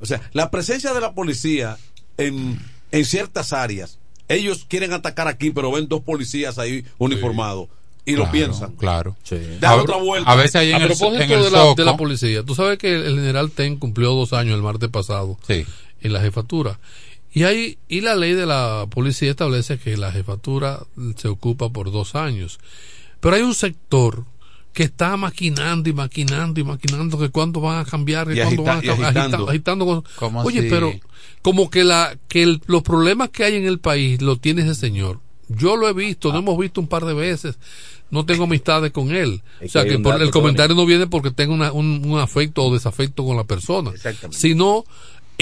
O sea, la presencia de la policía en, en ciertas áreas, ellos quieren atacar aquí, pero ven dos policías ahí uniformados y lo piensan. Claro. Da A- otra vuelta. a veces ahí en a el- propósito en el de, la, de la policía, tú sabes que el general Ten cumplió dos años el martes pasado en la jefatura. Y hay, y la ley de la policía establece que la jefatura se ocupa por dos años. Pero hay un sector que está maquinando y maquinando y maquinando que cuándo van a cambiar, que Y cuándo agita- van a y cam- agitando. agita- agitando cosas. ¿Cómo Oye, así? pero como que la que el- los problemas que hay en el país lo tiene ese señor. Yo lo he visto, Ah. lo hemos visto un par de veces. No tengo amistades con él. Es o sea que por dato, el comentario no viene porque tenga una- un, un afecto o desafecto con la persona, sino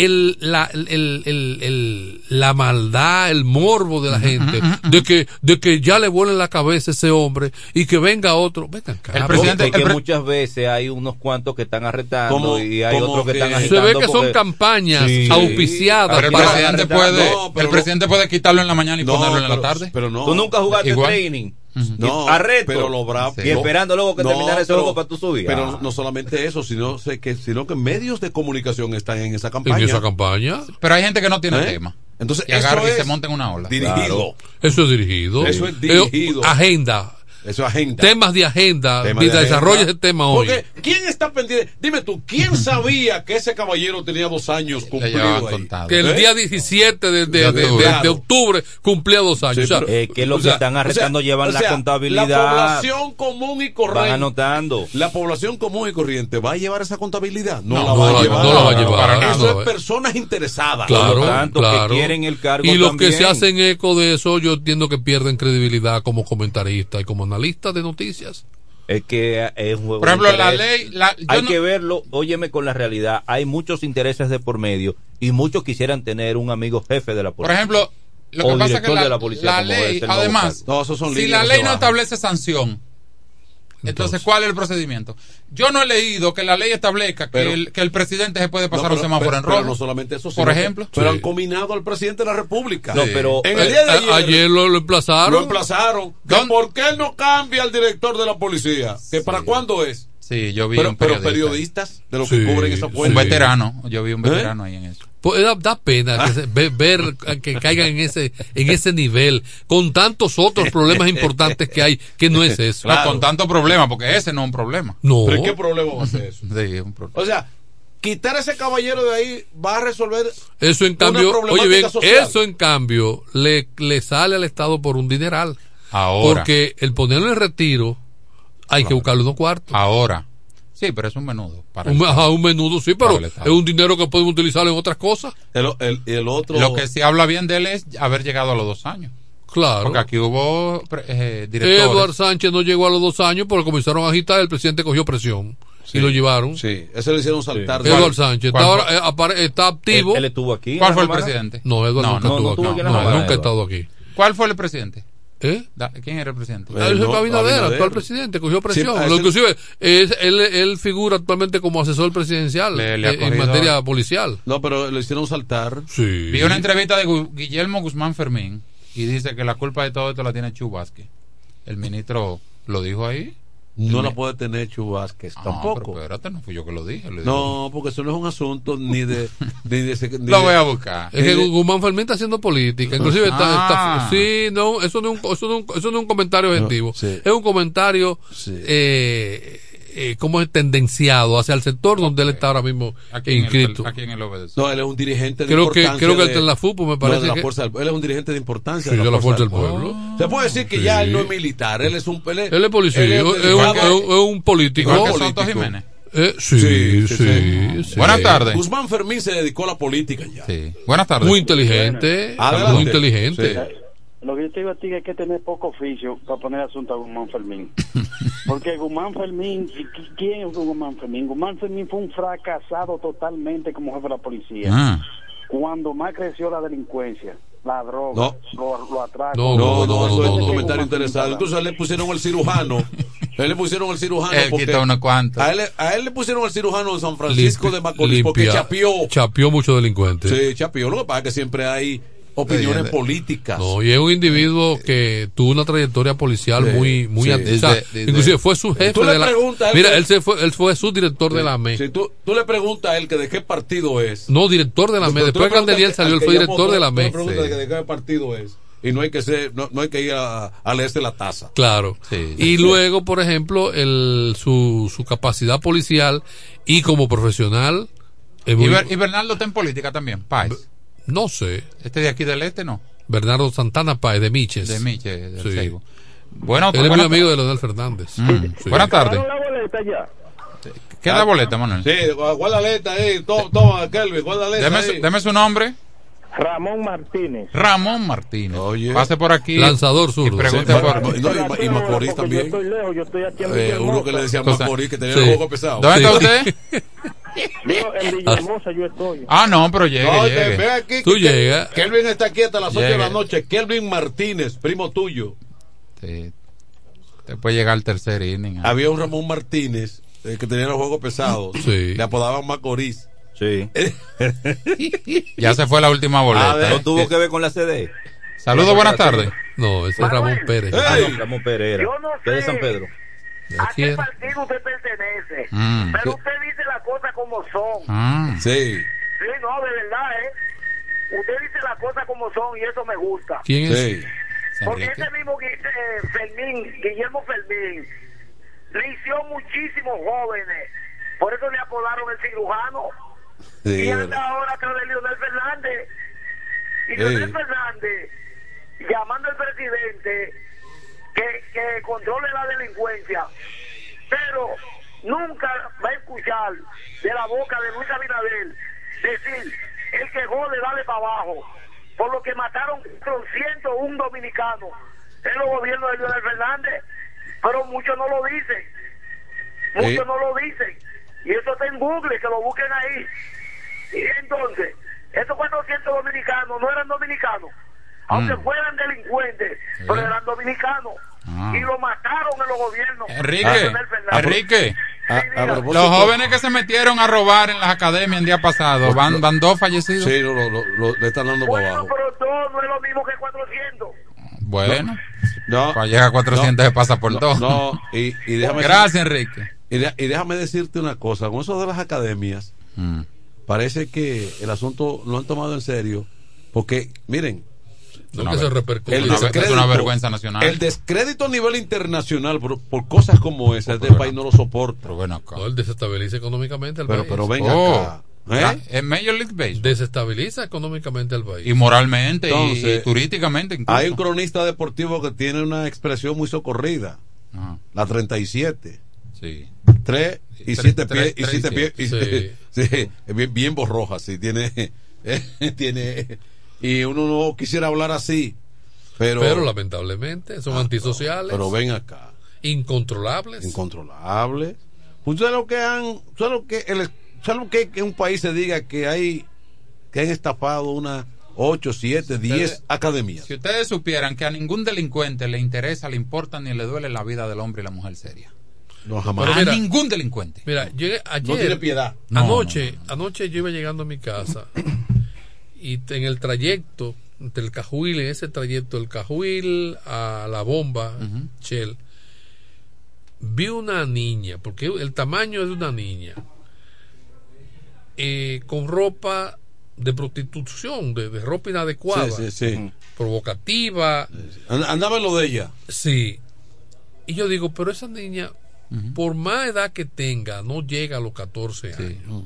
el, la, el, el- el- la maldad, el morbo de la gente, de que, de que ya le vuelen la cabeza a ese hombre y que venga otro. Venga acá, El presidente- pre- muchas veces hay unos cuantos que están arrestando Como- y hay otros que, que- están Se agitando. ve que son porque- campañas Sí. auspiciadas Pero el para- presidente puede, No, pero el no- presidente puede quitarlo en la mañana y No, ponerlo en pero- la tarde. Pero no. Tú nunca jugaste Igual. training. No, Y arresto. pero lo bravo. Y esperando luego que terminara ese juego para tú subir. Pero Ah. no solamente eso, sino, sé que, sino que medios de comunicación están en esa campaña. en esa campaña. Pero hay gente que no tiene ¿Eh? tema. Entonces, y agarra y se es monta en una ola. Dirigido. Eso es dirigido. Eso es Eh, dirigido. agenda. Eso es agenda. Temas de agenda. Tema de desarrolla agenda. ese tema hoy. Porque, ¿quién está pendiente? Dime tú, ¿quién sabía que ese caballero tenía dos años cumplido ahí? que el ¿Eh? día 17 de, de, De de- de- octubre. de octubre cumplía dos años. Sí, O sea, pero- Eh, que los O sea, que están arrestando o sea, llevan o sea, la contabilidad. La población común y van corriente. anotando. La población común y corriente va a llevar esa contabilidad. No, No, la no va la- a llevar. no la va a llevar, Para nada. Eso es personas interesadas. Claro, Por lo tanto, claro. que quieren el cargo y los también. que se hacen eco de eso, yo entiendo que pierden credibilidad como comentarista y como analista de noticias. Es que es un juego Por ejemplo, la ley. la- Hay no- que verlo, óyeme con la realidad. Hay muchos intereses de por medio y muchos quisieran tener un amigo jefe de la por policía. ejemplo, lo O que pasa es que la, la policía, la ley, además. No, son si la ley no bajan. establece sanción, entonces, ¿cuál es el procedimiento? Yo no he leído que la ley establezca que, el, que el presidente se puede No, pasar pero- un semáforo pero- en pero rojo. no solamente eso, por que- ejemplo. pero Sí. han combinado al presidente de la República. No, pero- en el Eh, día de ayer, ayer lo, lo emplazaron. lo emplazaron. ¿Por qué él no cambia al director de la policía? ¿Que para cuándo es? Sí, yo vi Pero, un pero periodista. periodistas de los Sí, que cubren esa Un fuente. veterano, yo vi un ¿Eh? veterano ahí en eso. Pues da, da pena que se- ve- ver que caigan en ese en ese nivel con tantos otros problemas importantes que hay que no es eso. No, con tanto problema, porque ese no es un problema. No. ¿Pero qué problema va a ser eso? Sí, es un problema. O sea, quitar ese caballero de ahí va a resolver Eso en cambio, oye bien, social. eso en cambio le, le sale al Estado por un dineral. Ahora. Porque el ponerlo en retiro hay que buscarle unos cuartos. Ahora. Sí, pero es un menudo. Para Un, ajá, un menudo, sí, pero es un dinero que pueden utilizar en otras cosas. el, el, el otro. Lo que sí habla bien de él es haber llegado a los dos años. Claro. Porque aquí hubo eh, directores. Edward Sánchez no llegó a los dos años porque comenzaron a agitar, el presidente cogió presión y lo llevaron. Sí, ese lo hicieron saltar. Edward Sánchez está, ¿Cuál ahora, eh, apare- está activo. Él, él estuvo aquí. ¿Cuál fue el presidente? No, Edward No, nunca no, estuvo no aquí. aquí nunca ha estado aquí. ¿Cuál fue el presidente? ¿Eh? ¿Quién era el presidente? Eh, no, Abinader, actual presidente, cogió presión. inclusive, es- él, él figura actualmente como asesor presidencial Le- le ha en materia policial. No, pero lo hicieron saltar. Sí. Vi una entrevista de Gu- Guillermo Guzmán Fermín y dice que la culpa de todo esto la tiene Chu Vázquez. El ministro lo dijo ahí. No la puede tener Chu Vázquez Ah, tampoco. pero espérate, no fui yo que lo dije. No, porque eso no es un asunto ni de. ni de, ni Lo voy a buscar. Es que de- Guzmán Fermín está haciendo política. Inclusive está, Ah. está- Sí, no, eso no, es un, eso, no es un, eso no es un comentario objetivo. sí. Es un comentario, eh, eh, como es tendenciado hacia el sector donde él está ahora mismo ¿A quién, inscrito. él, ¿A quién él obedece? No, él es un dirigente de Creo que- importancia. creo que de- el la FUPU me No, parece de la que- fuerza del- él es un dirigente de importancia Sí, de de la, fuerza, Fuerza del Pueblo. Se puede decir que Sí. ya él no es militar, él es un él es, Él es policía, él es, un- dedicado- es un- es un político. Igual que. Soto Jiménez. Eh, sí, sí, sí. Buenas tardes. Guzmán Fermín se dedicó a la política ya. Sí. Buenas tardes. Muy inteligente, Adelante. muy inteligente. Lo que yo te digo a ti es que hay que tener poco oficio para poner asunto a Guzmán Fermín. Porque Guzmán Fermín, ¿qui- ¿quién es Guzmán Fermín? Guzmán Fermín fue un fracasado totalmente como jefe de la policía. Ah. Cuando más creció la delincuencia, la droga, No. lo, lo. No, no, no, eso es un no, comentario no. interesante. Entonces a él le pusieron el cirujano. A él le pusieron el cirujano. Él porque quita unos cuantos. A él, a él le pusieron el cirujano de San Francisco Limpi- de Macorís porque chapió. Chapió mucho delincuente. Sí, chapió. Lo que pasa es que siempre hay opiniones Sí, políticas. No, y es un individuo que tuvo una trayectoria policial Sí, muy, muy, sí. Desde- desde- inclusive fue su jefe Tú le de la. preguntas Mira, que- él se fue, él fue su director de la AME. Si tú, tú le preguntas a él que de qué partido es. No, director de la AME. Pero tú Después preguntas salió, al él fue director tú de la tú le AME. preguntas Sí. de, de qué partido es. Y no hay que ser, no, no hay que ir a, a leerse la taza. Claro. Sí, y luego, por ejemplo, el, su, su capacidad policial y como profesional. es Y, Ber- y Bernardo está en política también. Páez. No sé. Este de aquí del este no. Bernardo Santana Páez, de Miches. De Miche, del Sí. Seibo. Bueno, Él es muy amigo de Leonel Fernández. Mm. Sí. Buenas tardes. ¿Qué es la boleta, Manuel? Sí, guarda la letra ahí. to- Toma, Kelvin, guarda la letra Deme, deme su nombre. Ramón Martínez. Ramón Martínez. Oye. Pase por aquí. Lanzador Y zurdo. pregunte Sí, por. no, y, y- y Macorís Porque Yo también. estoy lejos, yo estoy aquí Eh, uno que le decía Macorís que tenía Sí. el juego pesado. ¿Dónde está usted? Digo, en Villahermosa yo estoy. Ah, no, pero llegue, No, llegue. ve aquí. Tú llegas. Kelvin está aquí hasta las 8 de la noche. Kelvin Martínez, primo tuyo. Sí. Usted puede llegar al tercer inning. ah. Había un Ramón Martínez eh, que tenía los juegos pesados. Sí. Le apodaban Macorís. Sí. Ya se fue la última A boleta. ver. ¿No tuvo que ver con la CD? Saludos, buenas tardes. No, ese es Ramón Pérez. Eh. Ah, no, Ramón Pereira. Yo no Que de sé. San Pedro. ¿A qué partido usted pertenece? Mm. Pero usted dice las cosas como son. Ah. Sí. Sí, no, de verdad, ¿eh? Usted dice las cosas como son y eso me gusta. ¿Quién es? Sí. Porque Enrique. ese mismo eh, Fermín, Guillermo Fermín, lició muchísimos jóvenes. Por eso le apodaron el cirujano. Sí, y anda ahora atrás de Leonel Fernández. Y Sí. Leonel Fernández llamando al presidente que, que controle la delincuencia. Pero nunca va a escuchar de la boca de Luis Abinader decir, el que jode, dale para abajo. Por lo que mataron 101 dominicanos en los gobiernos de Leonel Fernández. Pero muchos no lo dicen. Muchos Sí. no lo dicen. Y eso está en Google, que lo busquen ahí. Y entonces, esos 400 dominicanos no eran dominicanos, aunque Mm. fueran delincuentes, pero eran dominicanos. Ah. Y lo mataron en los gobiernos. Enrique. Enrique, A, a propósito- los jóvenes que se metieron a robar en las academias el día pasado, van, van dos fallecidos. Sí, lo, lo- lo- lo- le están dando para Bueno, abajo. pero todo no es lo mismo que 400. Bueno, No, cuando llega a 400 se pasa por no, dos. no, y, y déjame Gracias, Enrique. Y, de- y déjame decirte una cosa, con eso de las academias, Mm. parece que el asunto lo han tomado en serio, porque miren, No Una que se repercute. el una es una vergüenza nacional. El descrédito a nivel internacional por, por cosas como esa, este país no lo soporta. Pero bueno, acá. No, él desestabiliza económicamente al Pero, país. pero venga Oh. acá. ¿eh? Ah, En Major League Baseball. Desestabiliza económicamente al país. Y moralmente y- Entonces, y, turísticamente incluso. Hay un cronista deportivo que tiene una expresión muy socorrida, Ajá, la 37. sí. 3 y Tres- 7 tres- pies y siete pies sí, es bien, bien borroja sí tiene tiene y uno no quisiera hablar así pero Pero, lamentablemente son antisociales, pero ven acá incontrolables. incontrolable Pues, ¿Sabes lo que han sabes lo que el, sabes lo que, que un país se diga que hay que han estafado una 8, 7, 10 Ustedes- academias Si ustedes supieran que a ningún delincuente le interesa, le importa ni le duele la vida del hombre y la mujer seria. no jamás Pero a mira- ningún delincuente. Mira, llegué ayer. no tiene piedad No, anoche, anoche yo iba llegando a mi casa y en el trayecto entre el Cajuil, en ese trayecto del Cajuil a la bomba, Shell, vi una niña, porque el tamaño es de una niña, eh, con ropa de prostitución, de, de ropa inadecuada, Sí, sí, sí. provocativa. And- Andaba en lo de ella. Sí. Y yo digo, pero esa niña, por más edad que tenga, no llega a los 14 años.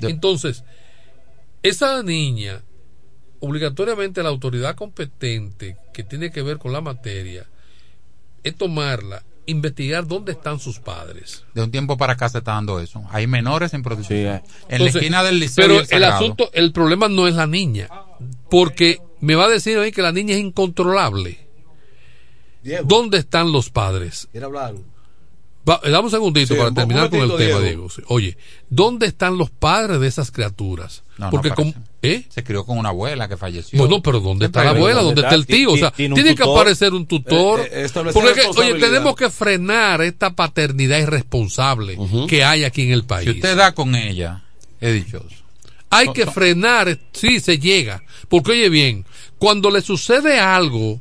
Entonces, esa niña, obligatoriamente la autoridad competente que tiene que ver con la materia, es tomarla, investigar dónde están sus padres. De un tiempo para acá se está dando eso. Hay menores en prostitución. en la esquina del liceo. Pero el asunto, el problema no es la niña, porque me va a decir hoy que la niña es incontrolable. ¿Dónde están los padres? ¿Quiere hablar algo? Va, eh, dame un segundito Sí, para terminar con el tema, Diego. Oye, ¿dónde están los padres de esas criaturas? No, no Porque como. ¿eh? Se crió con una abuela que falleció. Bueno, pero ¿dónde está la abuela? ¿Dónde está el tío? O sea, Tiene que aparecer un tutor. Eh, eh, Porque, que, oye, tenemos que frenar esta paternidad irresponsable que hay aquí en el país. Si usted da con ella, es dichoso. Hay que frenar, sí, se llega. Porque oye bien, cuando le sucede algo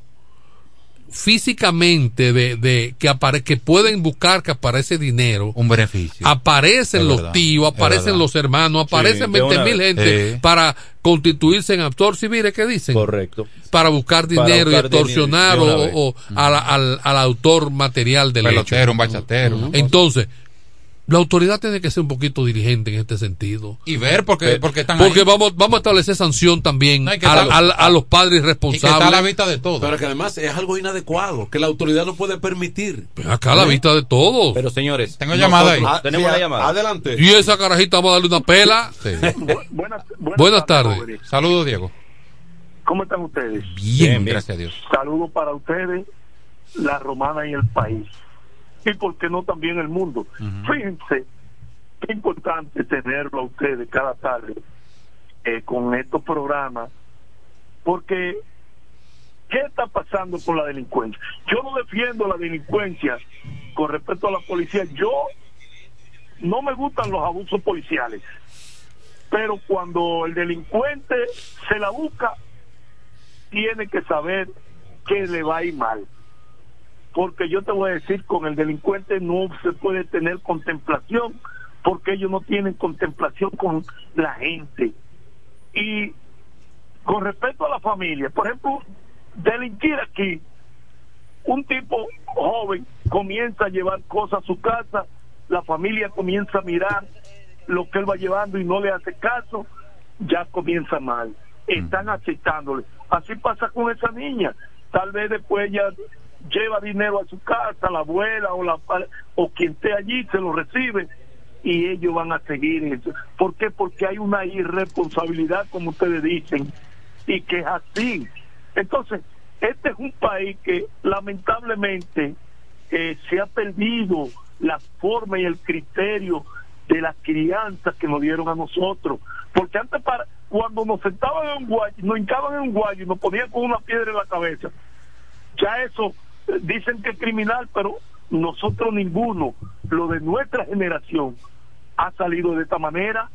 físicamente de, de que apare, que pueden buscar que aparece dinero, un beneficio. Aparecen Es los verdad, tíos, aparecen los hermanos, aparecen de 20 una mil gente Sí. para constituirse en actor civil, ¿qué dicen? Correcto. Para buscar Para dinero y extorsionar dinero o, o al, al- al autor material del Pelotero, hecho. un bachatero. cosa. Entonces, la autoridad tiene que ser un poquito dirigente en este sentido. Y ver por qué, porque están Porque ahí. vamos, vamos a establecer sanción también que a, a- a los padres responsables. de todo. Pero que además es algo inadecuado, que la autoridad no puede permitir. Acá a la vista de todos. Pero señores, Tengo llamada ahí. Ah, tenemos sí, una a- llamada. Adelante. Y esa carajita vamos a darle una pela. Buenas, Buenas tardes. Saludos, Diego. ¿Cómo están ustedes? Bien, gracias a Dios. Saludos para ustedes, la romana y el país. Y por qué no también el mundo. Fíjense qué importante tenerlo a ustedes cada tarde eh, con estos programas, porque ¿qué está pasando con la delincuencia? Yo no defiendo la delincuencia con respecto a la policía. Yo no me gustan los abusos policiales, pero cuando el delincuente se la busca, tiene que saber que le va a ir mal. Porque yo te voy a decir, con el delincuente no se puede tener contemplación, porque ellos no tienen contemplación con la gente. Y con respecto a la familia, por ejemplo, delinquir aquí, un tipo joven comienza a llevar cosas a su casa, la familia comienza a mirar lo que él va llevando y no le hace caso, ya comienza mal. Están aceptándole. Así pasa con esa niña. Tal vez después ella lleva dinero a su casa, la abuela o la o quien esté allí se lo recibe y ellos van a seguir eso. ¿Por qué? Porque hay una irresponsabilidad, como ustedes dicen, y que es así. Entonces, este es un país que lamentablemente eh, se ha perdido la forma y el criterio de la crianza que nos dieron a nosotros. Porque antes, para cuando nos sentaban en un guayo, nos hincaban en un guayo y nos ponían con una piedra en la cabeza, ya eso dicen que es criminal, pero nosotros ninguno, lo de nuestra generación, ha salido de esta manera.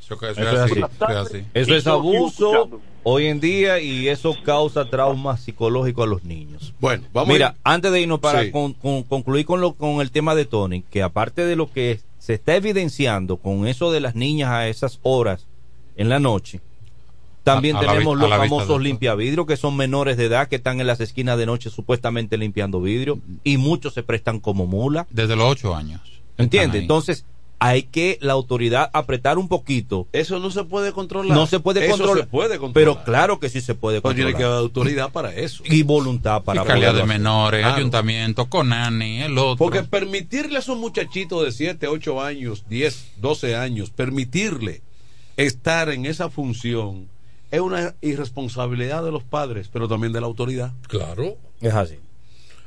Eso, que- eso Eso es así. eso así. Abuso hoy en día y eso causa traumas psicológicos a los niños. Bueno, vamos Mira, a antes de irnos para Sí. con- con- concluir con, lo, con el tema de Tony, que aparte de lo que se está evidenciando con eso de las niñas a esas horas en la noche, también A- a la tenemos los famosos limpiavidrios que son menores de edad que están en las esquinas de noche supuestamente limpiando vidrio y muchos se prestan como mula. Desde los ocho años. ¿Entiendes? Entonces, hay que la autoridad apretar un poquito. Eso no se puede controlar. No se puede Eso controlar. se puede controlar. Pero claro que sí se puede Pero tiene controlar. que haber autoridad para eso. Y voluntad para Fiscalía de menores, Claro. ayuntamiento, CONANI, el otro. Porque permitirle a esos muchachitos de 7, 8 años, 10, 12 años, permitirle estar en esa función es una irresponsabilidad de los padres, pero también de la autoridad. Claro. Es así.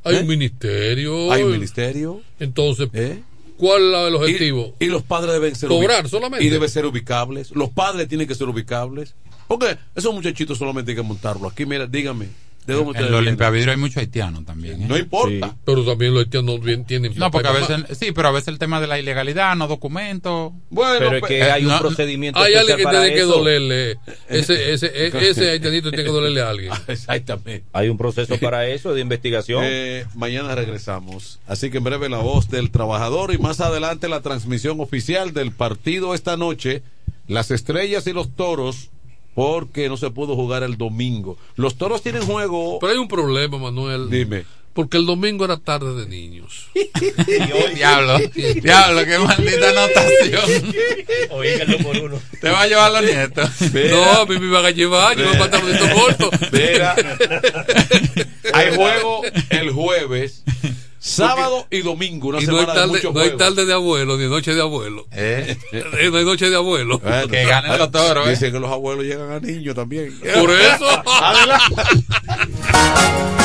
Hay ¿Eh? un ministerio. Hay un ministerio. Entonces, ¿eh? ¿cuál es el objetivo? Y, y los padres deben ser Cobrar solamente. Y deben ser ubicables. Los padres tienen que ser ubicables. Porque esos muchachitos solamente hay que montarlo. Aquí, mira, dígame. ¿De dónde En vienen? limpiavidrios hay muchos haitianos también. ¿eh? No importa. Pero también los haitianos bien tienen. No, porque a veces, sí, pero a veces el tema de la ilegalidad, no documentos. Bueno, Pero es que hay un no- procedimiento Hay alguien que tiene que dolerle. Ese, ese, e- ese haitianito tiene que dolerle a alguien. Exactamente. Hay un proceso para eso de investigación. Eh, mañana regresamos. Así que en breve la voz del trabajador y más adelante la transmisión oficial del partido esta noche. Las estrellas y los toros, porque no se pudo jugar el domingo. Los toros tienen juego. Pero hay un problema, Manuel. Dime. Porque el domingo era tarde de niños. Diablo, diablo, qué maldita anotación. Oígalo por uno. Te va a llevar los nietos. No, a mí me iban a llevar, yo me pantaloncito corto. Mira, hay juego el jueves, sábado y domingo. Una Y no hay, semana de tarde, mucho no hay tarde de abuelo, ni noche de abuelo. Eh. Eh, no hay noche de abuelo. Bueno, Que ganen los toros, ¿eh? Dicen que los abuelos llegan a niños también. Por eso.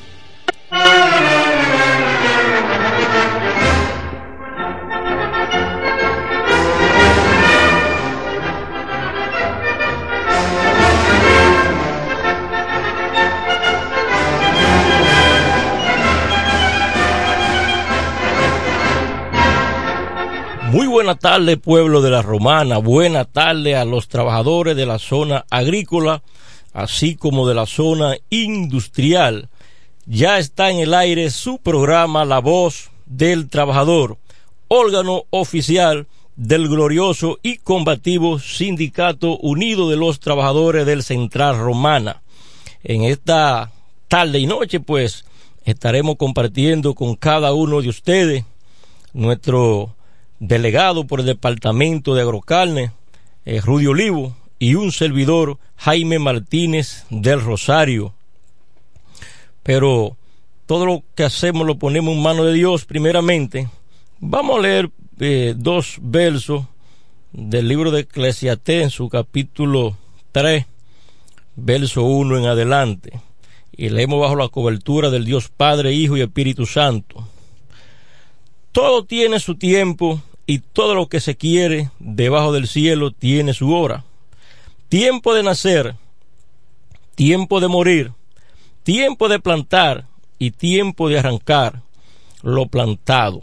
Muy buena tarde, pueblo de la Romana. Buena tarde a los trabajadores de la zona agrícola, así como de la zona industrial. Ya está en el aire su programa La Voz del Trabajador, órgano oficial del glorioso y combativo Sindicato Unido de los Trabajadores del Central Romana. En esta tarde y noche, pues, estaremos compartiendo con cada uno de ustedes nuestro delegado por el Departamento de Agrocarne, eh, Rudy Olivo, y un servidor, Jaime Martínez del Rosario. Pero todo lo que hacemos lo ponemos en manos de Dios primeramente. Vamos a leer eh, dos versos del libro de Eclesiastés en su capítulo 3, verso 1 en adelante. Y leemos bajo la cobertura del Dios Padre, Hijo y Espíritu Santo. Todo tiene su tiempo y todo lo que se quiere debajo del cielo tiene su hora. Tiempo de nacer, tiempo de morir, tiempo de plantar y tiempo de arrancar lo plantado.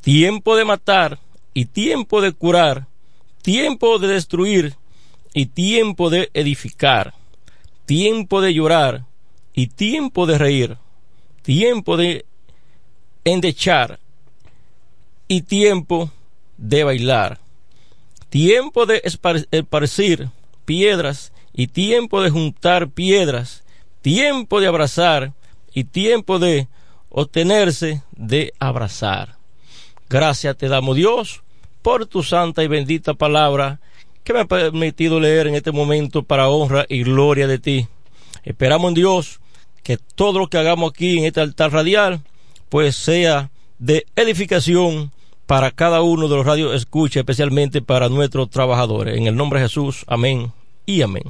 Tiempo de matar y tiempo de curar, tiempo de destruir y tiempo de edificar, tiempo de llorar y tiempo de reír, tiempo de endechar y tiempo de bailar, tiempo de espar- esparcir piedras y tiempo de juntar piedras, tiempo de abrazar y tiempo de obtenerse de abrazar. Gracias te damos Dios por tu santa y bendita palabra que me ha permitido leer en este momento para honra y gloria de ti. Esperamos en Dios que todo lo que hagamos aquí en este altar radial, pues sea de edificación para cada uno de los radios escucha, especialmente para nuestros trabajadores. En el nombre de Jesús, amén y amén.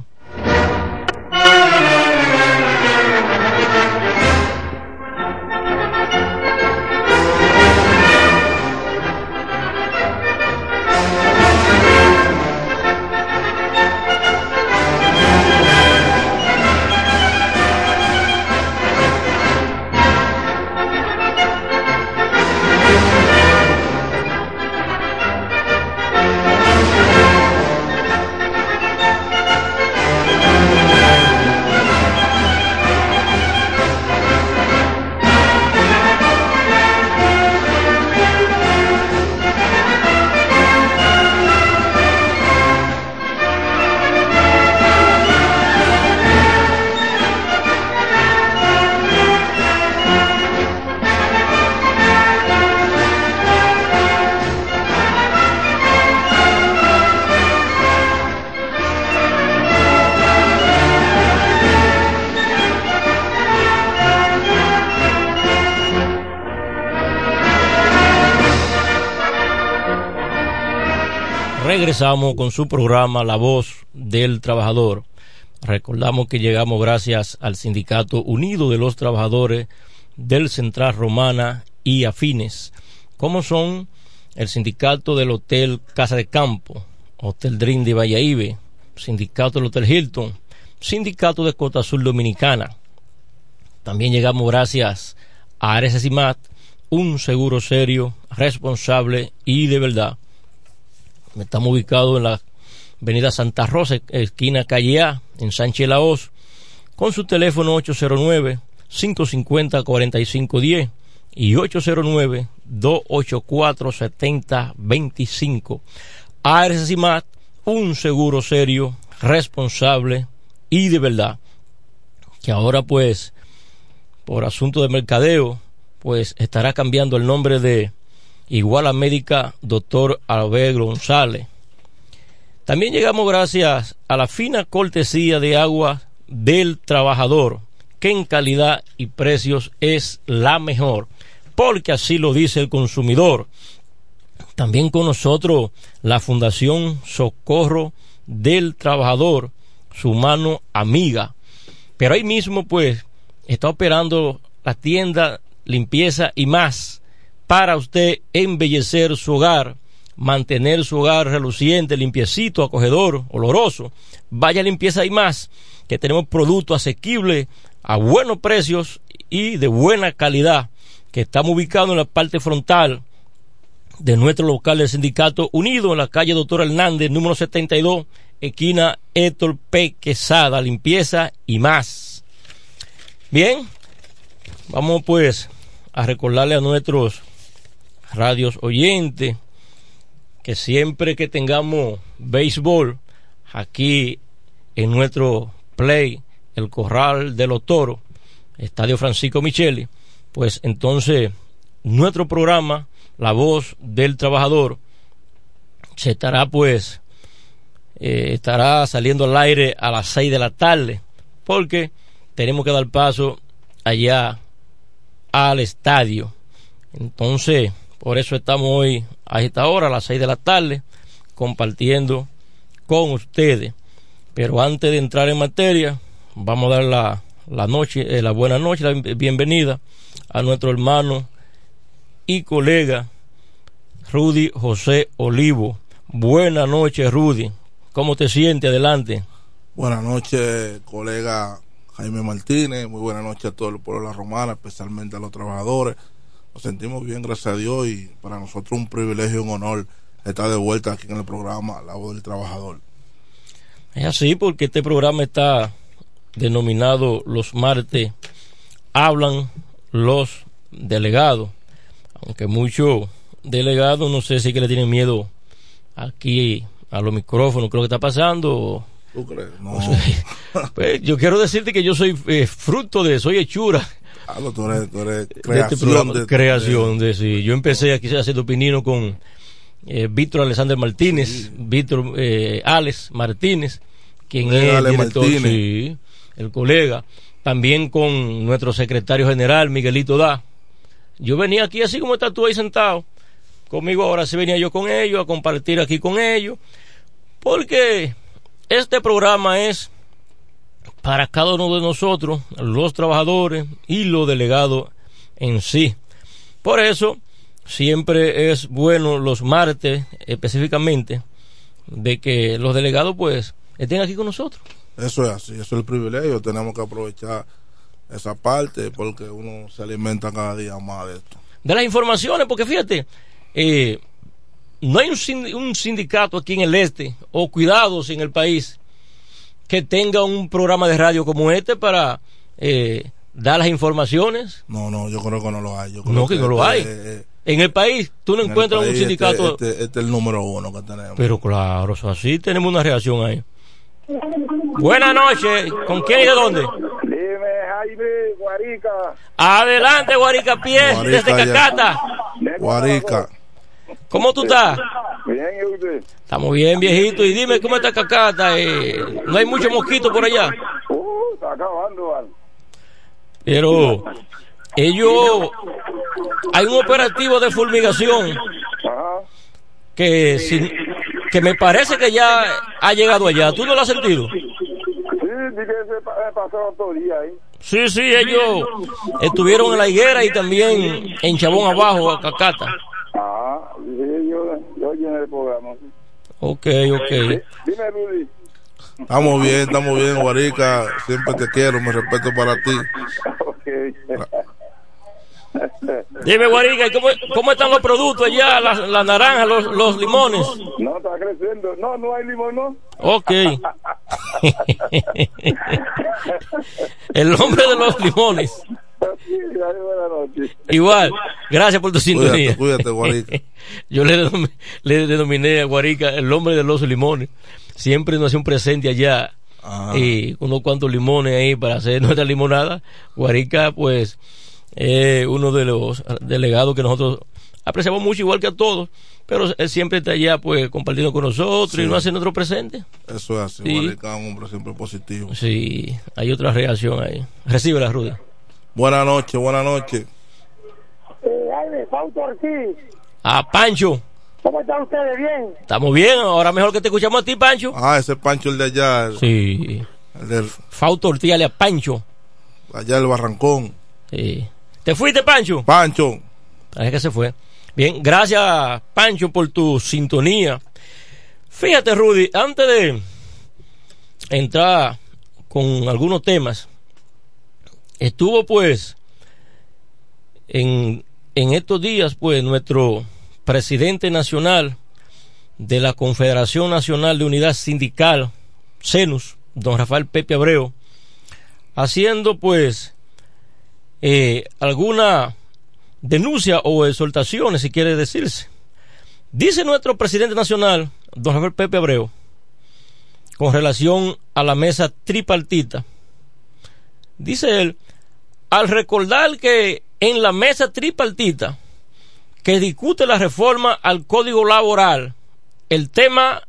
Regresamos con su programa La Voz del Trabajador. Recordamos que llegamos gracias al Sindicato Unido de los Trabajadores del Central Romana y Afines, como son el Sindicato del Hotel Casa de Campo, Hotel Dream de Valladolid, Sindicato del Hotel Hilton, Sindicato de Costa Azul Dominicana. También llegamos gracias a Ares Cimat, un seguro serio, responsable y de verdad. Estamos ubicados en la avenida Santa Rosa, esquina Calle A, en Sánchez Laos, con su teléfono 809-550-4510 y 809-284-7025. ARS CIMAT, un seguro serio, responsable y de verdad. Que ahora pues, por asunto de mercadeo, pues estará cambiando el nombre de Iguala Médica Doctor Albert González. También llegamos gracias a la fina cortesía de agua del trabajador, que en calidad y precios es la mejor, porque así lo dice el consumidor. También con nosotros la Fundación Socorro del Trabajador, su mano amiga. Pero ahí mismo pues está operando la tienda limpieza y más para usted embellecer su hogar, mantener su hogar reluciente, limpiecito, acogedor, oloroso. Vaya limpieza y más, que tenemos productos asequibles a buenos precios y de buena calidad, que estamos ubicados en la parte frontal de nuestro local del Sindicato Unido, en la calle Doctor Hernández, número 72, esquina Héctor. Quesada, limpieza y más. Bien, vamos pues a recordarle a nuestros radios oyentes, que siempre que tengamos béisbol aquí en nuestro play, el Corral de los Toros, Estadio Francisco Micheli, pues entonces nuestro programa, La Voz del Trabajador, se estará pues, eh, estará saliendo al aire a las 6 de la tarde, porque tenemos que dar paso allá al estadio. Entonces, por eso estamos hoy a esta hora, a las 6 de la tarde, compartiendo con ustedes. Pero antes de entrar en materia, vamos a dar la, noche, eh, la buena noche, la bienvenida a nuestro hermano y colega Rudy José Olivo. Buenas noches, Rudy. ¿Cómo te sientes? Adelante. Buenas noches, colega Jaime Martínez. Muy buenas noches a todo el pueblo de la Romana, especialmente a los trabajadores nos sentimos bien, gracias a Dios, y para nosotros un privilegio y un honor estar de vuelta aquí en el programa La Voz del Trabajador. Es así, porque este programa está denominado Los Martes Hablan los Delegados, aunque muchos delegados no sé si que le tienen miedo aquí a los micrófonos, creo que está pasando. ¿Tú crees? No. pues, yo quiero decirte que yo soy eh, fruto de, soy hechura Tú eres, tú eres de creación. este programa, de- creación de sí. Yo empecé aquí haciendo opinino con eh, Víctor Alexander Martínez, Víctor eh, Alex Martínez, quien es Ale director, Martínez. sí, el colega, también con nuestro secretario general, Miguelito Da. Yo venía aquí así como estás tú ahí sentado. Conmigo ahora sí venía yo con ellos, a compartir aquí con ellos, porque este programa es para cada uno de nosotros, los trabajadores y los delegados en sí. Por eso, siempre es bueno los martes específicamente de que los delegados pues estén aquí con nosotros. Eso es así, eso es el privilegio. Tenemos que aprovechar esa parte porque uno se alimenta cada día más de esto. De las informaciones, porque fíjate, eh, no hay un, un sindicato aquí en el este, o cuidados en el país, que tenga un programa de radio como este para eh, dar las informaciones. No, no, yo creo que no lo hay. Yo creo No, que no lo hay. eh, En el país, tú no encuentras un país sindicato. Este, este- este es el número uno que tenemos. Pero claro, eso así tenemos una reacción ahí. Buenas noches, ¿con quién y de dónde? Dime, Jaime, Guarica. Adelante, Guarica Pies, desde ya. Cacata. Guarica. ¿Cómo tú estás? Bien, ¿y usted? Estamos bien, viejito. Y dime, ¿cómo está Cacata? Eh, ¿No hay mucho mosquito por allá? Uh, está acabando, ¿vale? Pero ellos... Hay un operativo de fulmigación que, si- que me parece que ya ha llegado allá. ¿Tú no lo has sentido? Que. Sí, sí, ellos estuvieron en la higuera y también en Chabón Abajo, a Cacata. Ah, sí, yo, yo llené el programa. Ok, ok. Dime, Rudy. Estamos bien, estamos bien, Guarica. Siempre te quiero, mi respeto para ti. Dime, Guarica, ¿y ¿cómo, cómo están los productos allá? Las las naranjas, los, los limones. No, está creciendo. No, no hay limón, ¿no? Ok. El hombre de los limones. Buenas noches. Igual, gracias por tu sintonía. Cuídate, cuídate, Guarica. Yo le, denom- le denominé a Guarica el hombre de los limones. Siempre nos hace un presente allá. Y unos cuantos limones ahí para hacer nuestra limonada. Guarica, pues, es uno de los delegados que nosotros apreciamos mucho, igual que a todos. Pero él siempre está allá, pues, compartiendo con nosotros y nos hace nuestro presente. Eso es así, Sí. Guarica es un hombre siempre positivo. Sí, hay otra reacción ahí. Recibe la Rudy. Buenas noches, buenas noches. Eh, Jaime, Fausto Ortiz. A Pancho. ¿Cómo están ustedes? Bien. Estamos bien, ahora mejor que te escuchamos a ti, Pancho. Ah, ese es Pancho el de allá. El, Sí. el del, Fausto Ortiz a Pancho. allá del Barrancón. Sí. ¿Te fuiste, Pancho? Pancho. Parece que se fue. Bien, gracias, Pancho, por tu sintonía. Fíjate, Rudy, antes de entrar con algunos temas, estuvo pues en, en estos días, pues, nuestro presidente nacional de la Confederación Nacional de Unidad Sindical, CENUS, don Rafael Pepe Abreu, haciendo pues eh, alguna denuncia o exhortaciones, si quiere decirse. Dice nuestro presidente nacional, don Rafael Pepe Abreu, con relación a la mesa tripartita, dice él, al recordar que en la mesa tripartita que discute la reforma al código laboral, el tema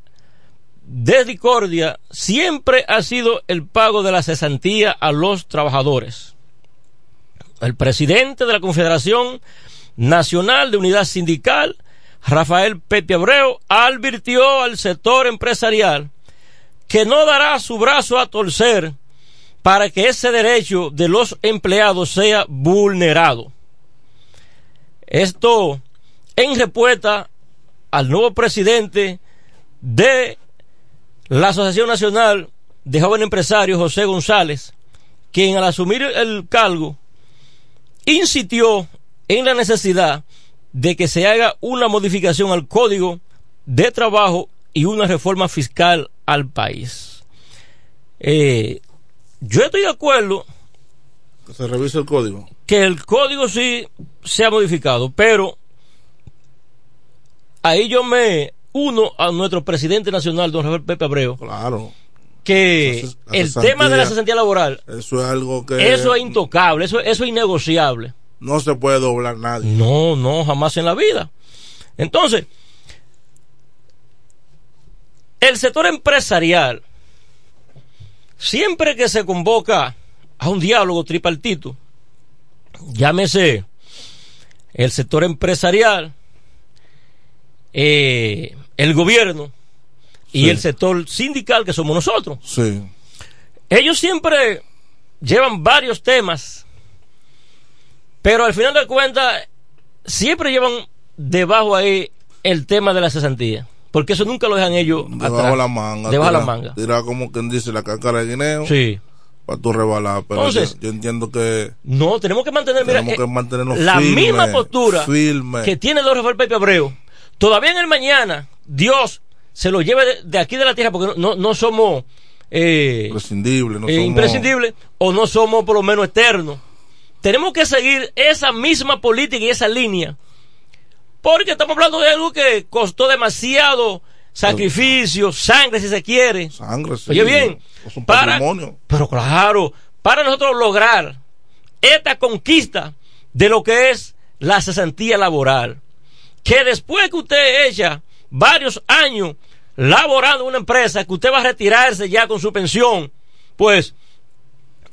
de discordia siempre ha sido el pago de la cesantía a los trabajadores. El presidente de la Confederación Nacional de Unidad Sindical, Rafael Pepe Abreu, advirtió al sector empresarial que no dará su brazo a torcer para que ese derecho de los empleados sea vulnerado. Esto en respuesta al nuevo presidente de la Asociación Nacional de Jóvenes Empresarios, José González, quien al asumir el cargo insistió en la necesidad de que se haga una modificación al código de trabajo y una reforma fiscal al país. Eh, yo estoy de acuerdo Que se revise el código. que el código sí se ha modificado, pero ahí yo me uno a nuestro presidente nacional, don Rafael Pepe Abreu, Claro. que el tema de la cesantía laboral, Eso es algo que eso es intocable, eso, eso es innegociable. no se puede doblar nadie. No, no, jamás en la vida. Entonces, el sector empresarial siempre que se convoca a un diálogo tripartito, llámese el sector empresarial, eh, el gobierno y Sí. el sector sindical que somos nosotros. Sí. Ellos siempre llevan varios temas, pero al final de cuentas siempre llevan debajo ahí el tema de la cesantía, porque eso nunca lo dejan ellos Debajo de la manga. Debajo de la manga. Tira como quien dice la cáscara de guineo. Sí. Para tú rebalar. Pero Entonces- yo, yo entiendo que. No, tenemos que mantener mira, Tenemos eh, que mantenernos la misma postura que tiene Don Rafael Pepe Abreu. Todavía en el mañana, Dios se lo lleve de, de aquí de la tierra porque no, no, somos eh, Imprescindible. No eh, somos- imprescindibles o no somos por lo menos eternos. Tenemos que seguir esa misma política y esa línea. Porque estamos hablando de algo que costó demasiado sacrificio, sangre si se quiere. Sangre, sí. Oye bien, Es un para, patrimonio. pero claro, para nosotros lograr esta conquista de lo que es la cesantía laboral, que después que usted echa varios años laborando en una empresa, que usted va a retirarse ya con su pensión, pues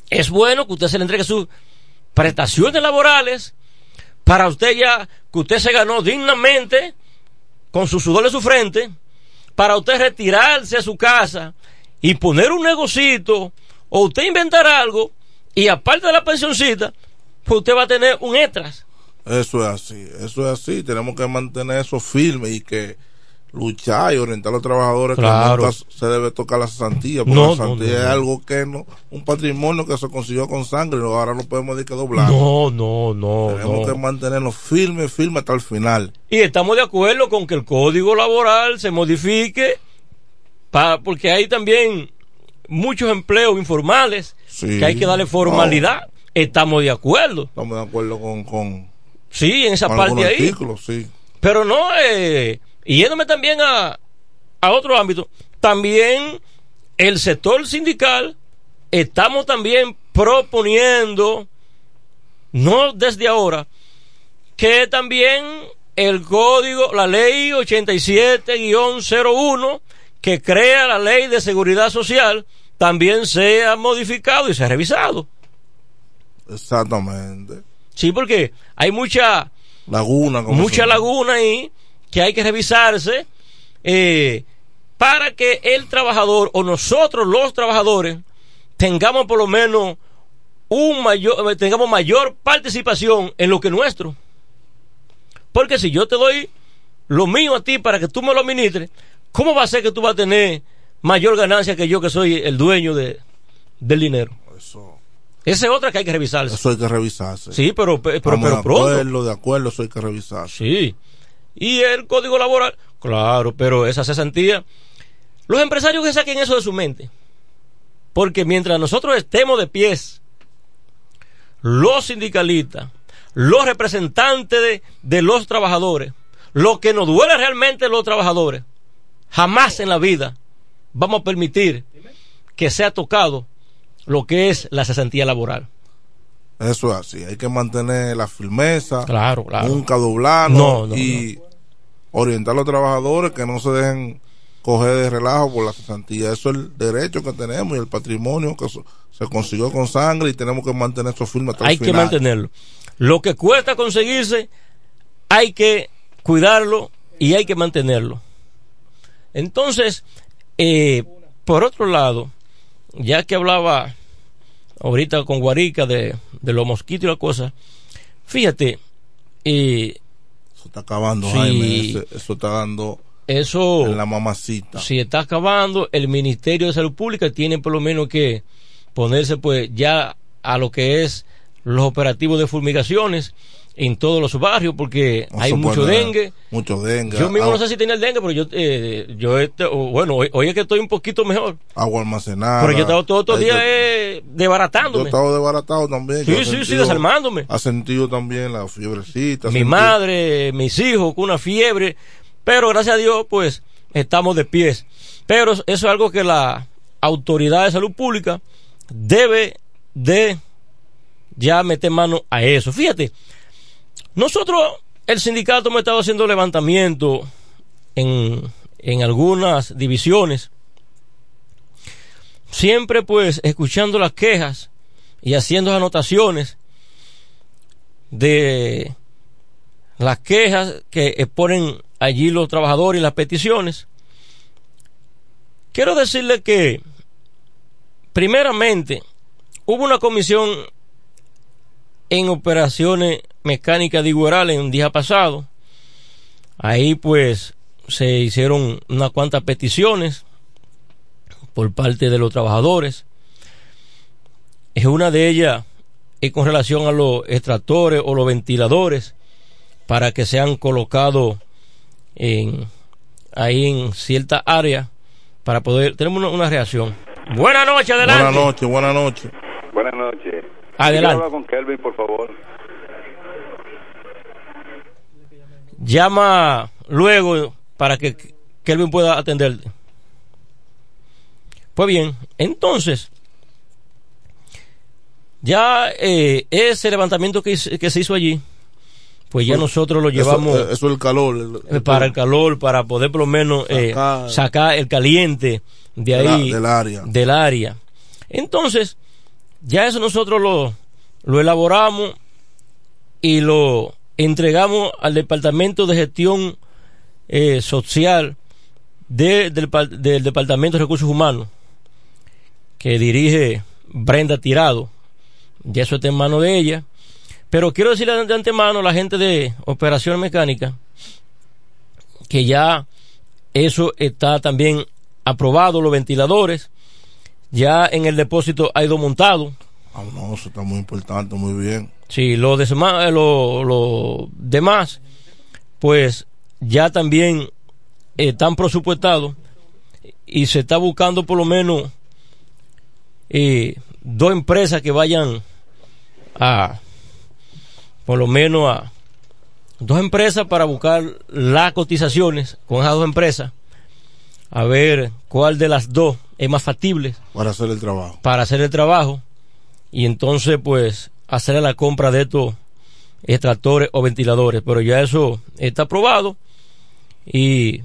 es bueno que usted se le entregue sus prestaciones laborales para usted ya que usted se ganó dignamente con su sudor de su frente para usted retirarse a su casa y poner un negocito o usted inventar algo y aparte de la pensioncita pues usted va a tener un extras Eso es así, eso es así. Tenemos que mantener eso firme y que luchar y orientar a los trabajadores Claro. que nunca se debe tocar la cesantía. Porque No, la no, no, es algo que no, un patrimonio que se consiguió con sangre ahora no podemos decir que doblar. no no no Tenemos que mantenernos firmes, firmes hasta el final. y estamos de acuerdo con que el código laboral se modifique pa- porque hay también muchos empleos informales Sí. que hay que darle formalidad estamos de acuerdo Estamos de acuerdo con, con, sí en esa con parte ahí artículos, sí. Pero no, eh, y yéndome también a, a otro ámbito, también el sector sindical estamos también proponiendo, no desde ahora, que también el código, la ley 87-01, que crea la ley de seguridad social, también sea modificado y sea revisado. Exactamente. Sí, porque hay mucha Laguna. como mucha laguna ahí que hay que revisarse eh, para que el trabajador o nosotros los trabajadores tengamos por lo menos un mayor eh, tengamos mayor participación en lo que es nuestro porque si yo te doy lo mío a ti para que tú me lo administres ¿cómo va a ser que tú vas a tener mayor ganancia que yo que soy el dueño de, del dinero? esa es otra que hay que revisarse Eso hay que revisarse. Sí, pero, pero, pero de pronto. acuerdo, de acuerdo, eso hay que revisarse. Sí. Y el código laboral, claro, pero esa cesantía, los empresarios que saquen eso de su mente. Porque mientras nosotros estemos de pies, los sindicalistas, los representantes de, de los trabajadores, lo que nos duele realmente los trabajadores, jamás en la vida vamos a permitir que sea tocado lo que es la cesantía laboral. Eso es así, hay que mantener la firmeza, Claro, claro. nunca doblarnos No, no, y orientar a los trabajadores que no se dejen coger de relajo por la cesantía. Eso es el derecho que tenemos y el patrimonio que se consiguió con sangre y tenemos que mantener eso firme hasta hay el que mantenerlo. Lo que cuesta conseguirse, hay que cuidarlo y hay que mantenerlo. Entonces, eh, por otro lado, ya que hablaba ahorita con Guarica de, de los mosquitos y la cosa, fíjate, eh, Eso está acabando, Sí. Jaime, eso está dando eso en la mamacita. si está acabando, el Ministerio de Salud Pública tiene por lo menos que ponerse pues ya a lo que es los operativos de fumigaciones en todos los barrios porque hay mucho dengue. Mucho dengue. Yo mismo agua, no sé si tenía el dengue, pero yo, eh, yo este, bueno, hoy, hoy es que estoy un poquito mejor. agua almacenada. Pero yo estaba todo, todo el Hay día que- eh, Yo desbaratándome. estaba desbaratado también. Sí, Yo sí, sí, desarmándome. Ha sentido también la fiebrecita. Mi sentido- madre, mis hijos con una fiebre, pero gracias a Dios, pues estamos de pies. Pero eso es algo que la autoridad de salud pública debe de ya meter mano a eso. Fíjate, nosotros, el sindicato hemos estado haciendo levantamiento en, en algunas divisiones siempre pues escuchando las quejas y haciendo anotaciones de las quejas que exponen allí los trabajadores y las peticiones. Quiero decirle que, primeramente, hubo una comisión en operaciones mecánicas de Igueral en un día pasado. Ahí pues se hicieron unas cuantas peticiones por parte de los trabajadores. Es una de ellas es con relación a los extractores o los ventiladores para que sean colocados en, ahí en cierta área para poder tenemos una, una reacción. Buenas noches, adelante. Buenas noches, buenas noches. Buenas noches. Adelante. Con Kelvin, por favor. Llama luego para que Kelvin pueda atenderte. Pues bien, entonces, ya eh, ese levantamiento que, hice- que se hizo allí, pues ya Eso- nosotros lo eso- llevamos eh, Eso, es el calor. el- eh, para el calor, para poder por lo menos eh, Sacar- sacar el caliente de De la- ahí, del área. del área. Entonces, ya eso nosotros lo, lo elaboramos y lo entregamos al Departamento de Gestión eh, Social de- del, pa- del Departamento de Recursos Humanos, que dirige Brenda Tirado. Ya eso está en mano de ella. Pero quiero decirle de antemano a la gente de Operación Mecánica que ya eso está también aprobado, los ventiladores. Ya en el depósito ha ido montado. Ah, no, eso está muy importante, muy bien. Sí, lo, desma- eh, lo, lo demás, pues ya también están presupuestados y se está buscando por lo menos eh, dos empresas que vayan a, por lo menos a, dos empresas para buscar las cotizaciones con esas dos empresas, a ver cuál de las dos es más factible Para hacer el trabajo. para hacer el trabajo y entonces pues hacer la compra de estos extractores o ventiladores. Pero ya eso está aprobado y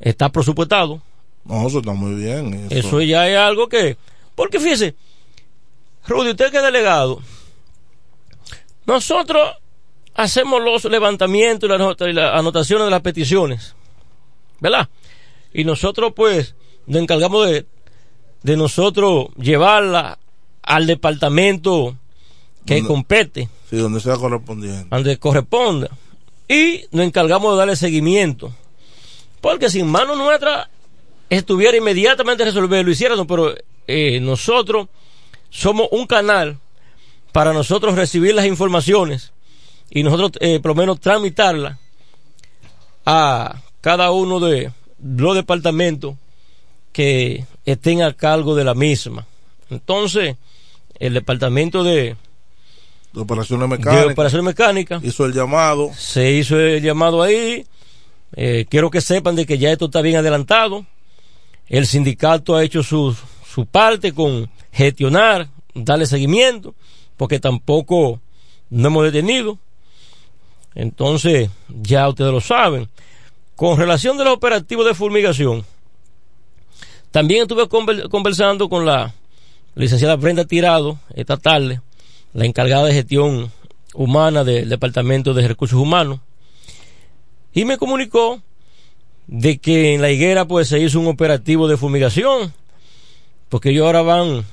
está presupuestado. No, eso está muy bien. Eso ya es algo que... Porque fíjese, Rudy, usted que es delegado, nosotros hacemos los levantamientos y las anota- y las anotaciones de las peticiones, ¿verdad? Y nosotros pues nos encargamos de, de nosotros llevarla al departamento que Donde- compete, Sí, donde sea correspondiente. donde corresponda. Y nos encargamos de darle seguimiento. Porque si en manos nuestras estuviera inmediatamente resolver, lo hiciéramos, pero eh, nosotros somos un canal para nosotros recibir las informaciones y nosotros eh, por lo menos tramitarlas a cada uno de los departamentos que estén a cargo de la misma. Entonces, el departamento de, De operaciones de mecánicas. operaciones mecánicas Hizo el llamado. se hizo el llamado ahí. Eh, quiero que sepan de que ya esto está bien adelantado. El sindicato ha hecho su, su parte con gestionar, darle seguimiento, porque tampoco no hemos detenido. Entonces, ya ustedes lo saben. Con relación de los operativos de fumigación, también estuve conver- conversando con la licenciada Brenda Tirado esta tarde, la encargada de gestión humana del Departamento de Recursos Humanos, y me comunicó de que en la higuera pues se hizo un operativo de fumigación, porque ellos ahora van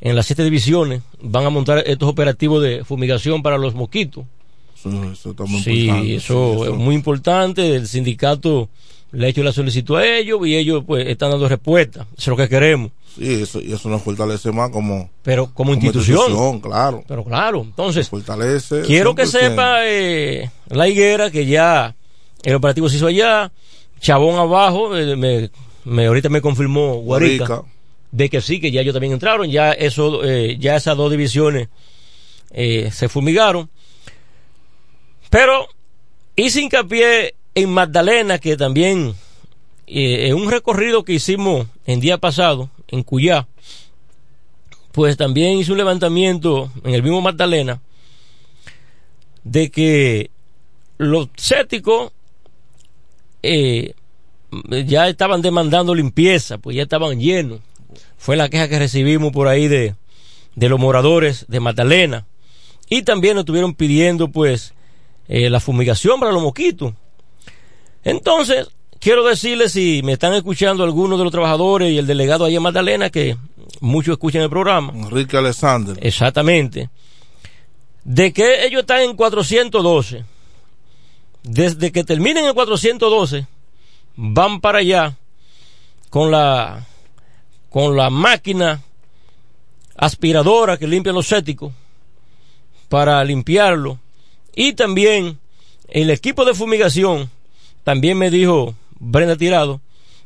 en las siete divisiones, van a montar estos operativos de fumigación para los mosquitos. Eso, eso está muy Sí, importante. eso Sí, es muy importante. El sindicato le ha hecho la solicitud a ellos y ellos pues están dando respuesta. Eso es lo que queremos. Sí, eso, y eso nos fortalece más como, Pero como institución. claro. Pero claro, entonces, fortalece. quiero que 100%. sepa eh, la higuera que ya el operativo se hizo allá. Chabón abajo, eh, me, me- ahorita me confirmó Guarica, Guarica. de que sí, que ya ellos también entraron. Ya eso, eh, ya esas dos divisiones se fumigaron. Pero hice hincapié en Magdalena, que también eh, en un recorrido que hicimos en día pasado, en Cuyá, pues también hice un levantamiento en el mismo Magdalena de que los céticos eh, ya estaban demandando limpieza, pues ya estaban llenos. fue la queja que recibimos por ahí de, de los moradores de Magdalena. Y también nos estuvieron pidiendo, pues, eh, la fumigación para los mosquitos. Entonces, quiero decirles, si me están escuchando algunos de los trabajadores y el delegado ahí en Magdalena, que muchos escuchan el programa. Enrique Alexander. Exactamente. De que ellos están en 412. Desde que terminen en 412, van para allá con la con la máquina aspiradora que limpia los céticos para limpiarlo y también el equipo de fumigación también me dijo Brenda Tirado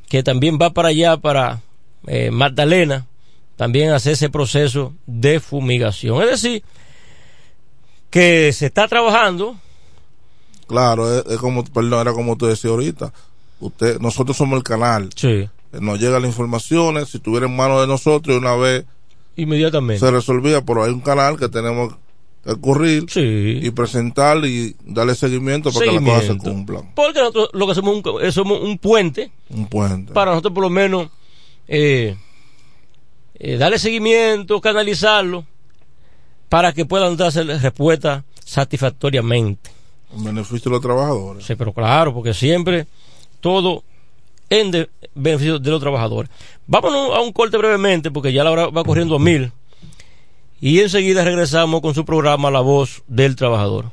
que también va para allá para eh, Magdalena también hacer ese proceso de fumigación es decir que se está trabajando Claro, es, es como, perdón, era como te decía ahorita. Usted, nosotros somos el canal. Sí. Nos llegan las informaciones, si estuviera en manos de nosotros, y una vez inmediatamente se resolvía, pero hay un canal que tenemos que ocurrir y presentar y darle seguimiento para que las cosas se cumplan. Porque nosotros lo que somos un, eh, somos un puente Un puente. para nosotros por lo menos eh, eh, darle seguimiento, canalizarlo, para que puedan darse respuesta satisfactoriamente. En beneficio de los trabajadores. Sí, pero claro, porque siempre todo en de- beneficio de los trabajadores. Vámonos a un corte brevemente, porque ya la hora va corriendo a mil. Y enseguida regresamos con su programa La Voz del Trabajador.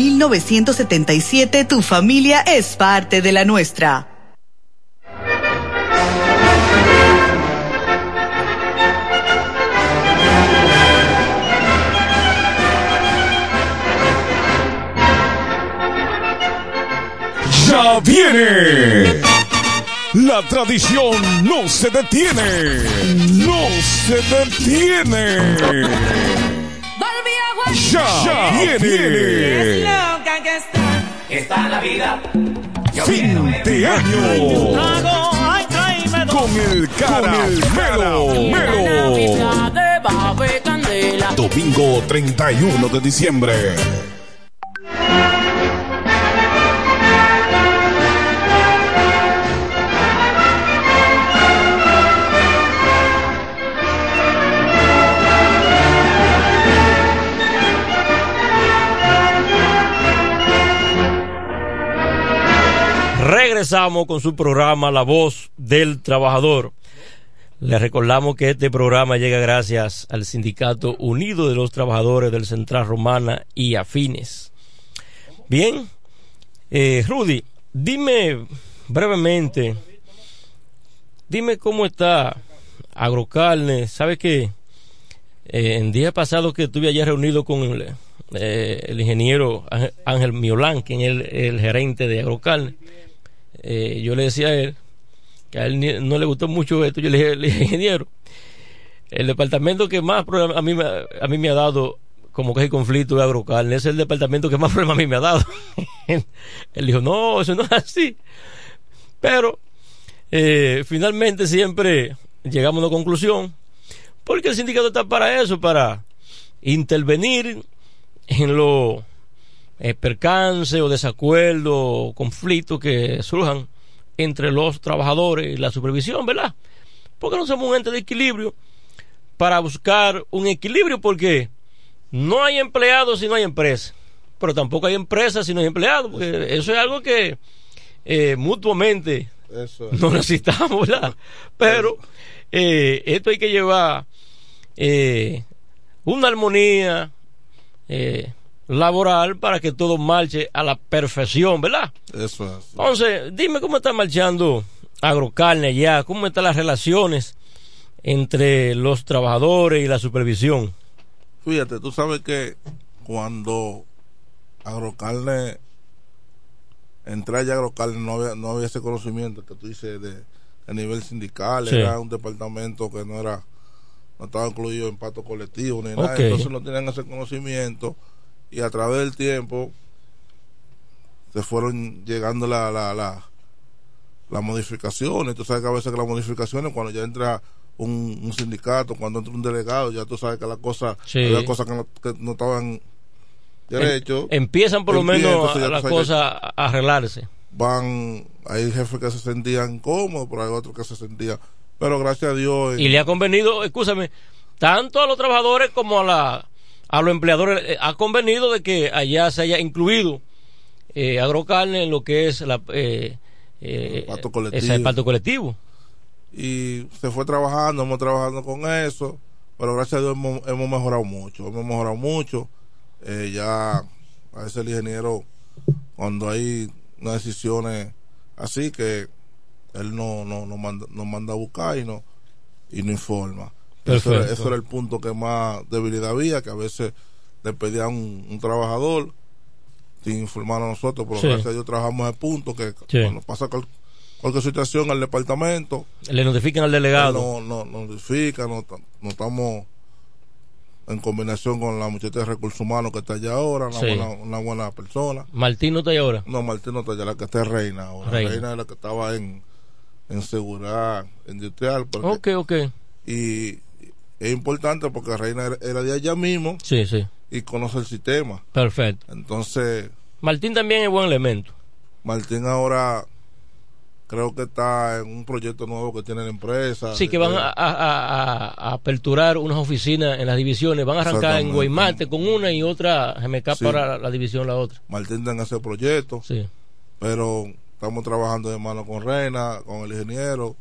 1977 tu familia es parte de la nuestra. Ya viene. La tradición no se detiene. No se detiene. Ya, viene. Está la vida. Fin de año. Con el caramelo. Melo. Domingo 31 de diciembre. Regresamos con su programa La Voz del Trabajador. Les recordamos que este programa llega gracias al Sindicato Unido de los Trabajadores del Central Romana y Afines. Bien, eh, Rudy, dime brevemente, dime cómo está Agrocarne. ¿Sabes que eh, en día pasado que estuve allá reunido con el, eh, ingeniero Ángel- Ángel Miolán, quien es el, el gerente de Agrocarne, eh, yo le decía a él que a él no le gustó mucho esto. Yo le dije, ingeniero, el departamento que más problema a mí, a mí me ha dado como que hay conflicto de agrocarne, es el departamento que más problema a mí me ha dado. él dijo, no, eso no es así. Pero eh, finalmente siempre llegamos a una conclusión, porque el sindicato está para eso, para intervenir en los eh, percances o desacuerdos o conflictos que surjan entre los trabajadores y la supervisión, ¿verdad? Porque no somos un ente de equilibrio para buscar un equilibrio porque no hay empleados si no hay empresa, pero tampoco hay empresas si no hay empleados, porque eso es algo que eh, mutuamente Eso es. no necesitamos, ¿verdad? Pero eh, esto hay que llevar eh, una armonía eh, laboral para que todo marche a la perfección, ¿verdad? Eso es. Entonces, dime cómo está marchando Agrocarne allá, cómo están las relaciones entre los trabajadores y la supervisión. Fíjate, tú sabes que cuando agrocarne entré allá a agrocarne no había, no había ese conocimiento que tú dices de a nivel sindical, Sí. era un departamento que no era no estaba incluido en pacto colectivo ni nada, entonces no tenían ese conocimiento y a través del tiempo se fueron llegando la, la, la, las modificaciones. Tú sabes que a veces que las modificaciones, cuando ya entra un, un sindicato, cuando entra un delegado, ya tú sabes que las cosas, Sí. había cosas que no, que no estaban derechos. Em- empiezan por lo menos las cosas a arreglarse. Van, hay jefes que se sentían cómodos, pero hay otros que se sentían. Pero gracias a Dios. Y le ha convenido, escúchame, tanto a los trabajadores como a la a los empleadores eh, ha convenido de que allá se haya incluido eh, agrocarne en lo que es la eh, eh, pacto colectivo. ese pacto colectivo. y se fue trabajando, hemos trabajando con eso, pero gracias a Dios hemos, hemos mejorado mucho, hemos mejorado mucho. Eh, ya a veces el ingeniero, cuando hay unas decisiones así, que él no, no, no manda, nos manda a buscar y no, y no informa. Eso era, Perfecto. eso era el punto que más debilidad había, que a veces le pedían un, un trabajador sin informar a nosotros, pero Sí. gracias a Dios trabajamos el punto que Sí. cuando pasa cual- cualquier situación al departamento, Le notifican al delegado. no, no, no notifica, no, no estamos en combinación con la muchacha de recursos humanos que está allá ahora, una, Sí. buena, una buena persona. Martín no está ahí ahora. No, Martín no está allá, la que está es Reina ahora. Reina. Reina, es la que estaba en, en seguridad industrial. porque- Ok, ok. Y es importante porque Reina era, de allá mismo Sí, sí. y conoce el sistema. Perfecto. Entonces, Martín también es buen elemento. Martín ahora creo que está en un proyecto nuevo que tiene la empresa. Sí, que van a, a- a- a aperturar unas oficinas en las divisiones. Van a arrancar en. Guaymate con una y otra, GMK Sí. para la, la división la otra. Martín está en ese proyecto. Sí. Pero estamos trabajando de mano con Reina, con el ingeniero.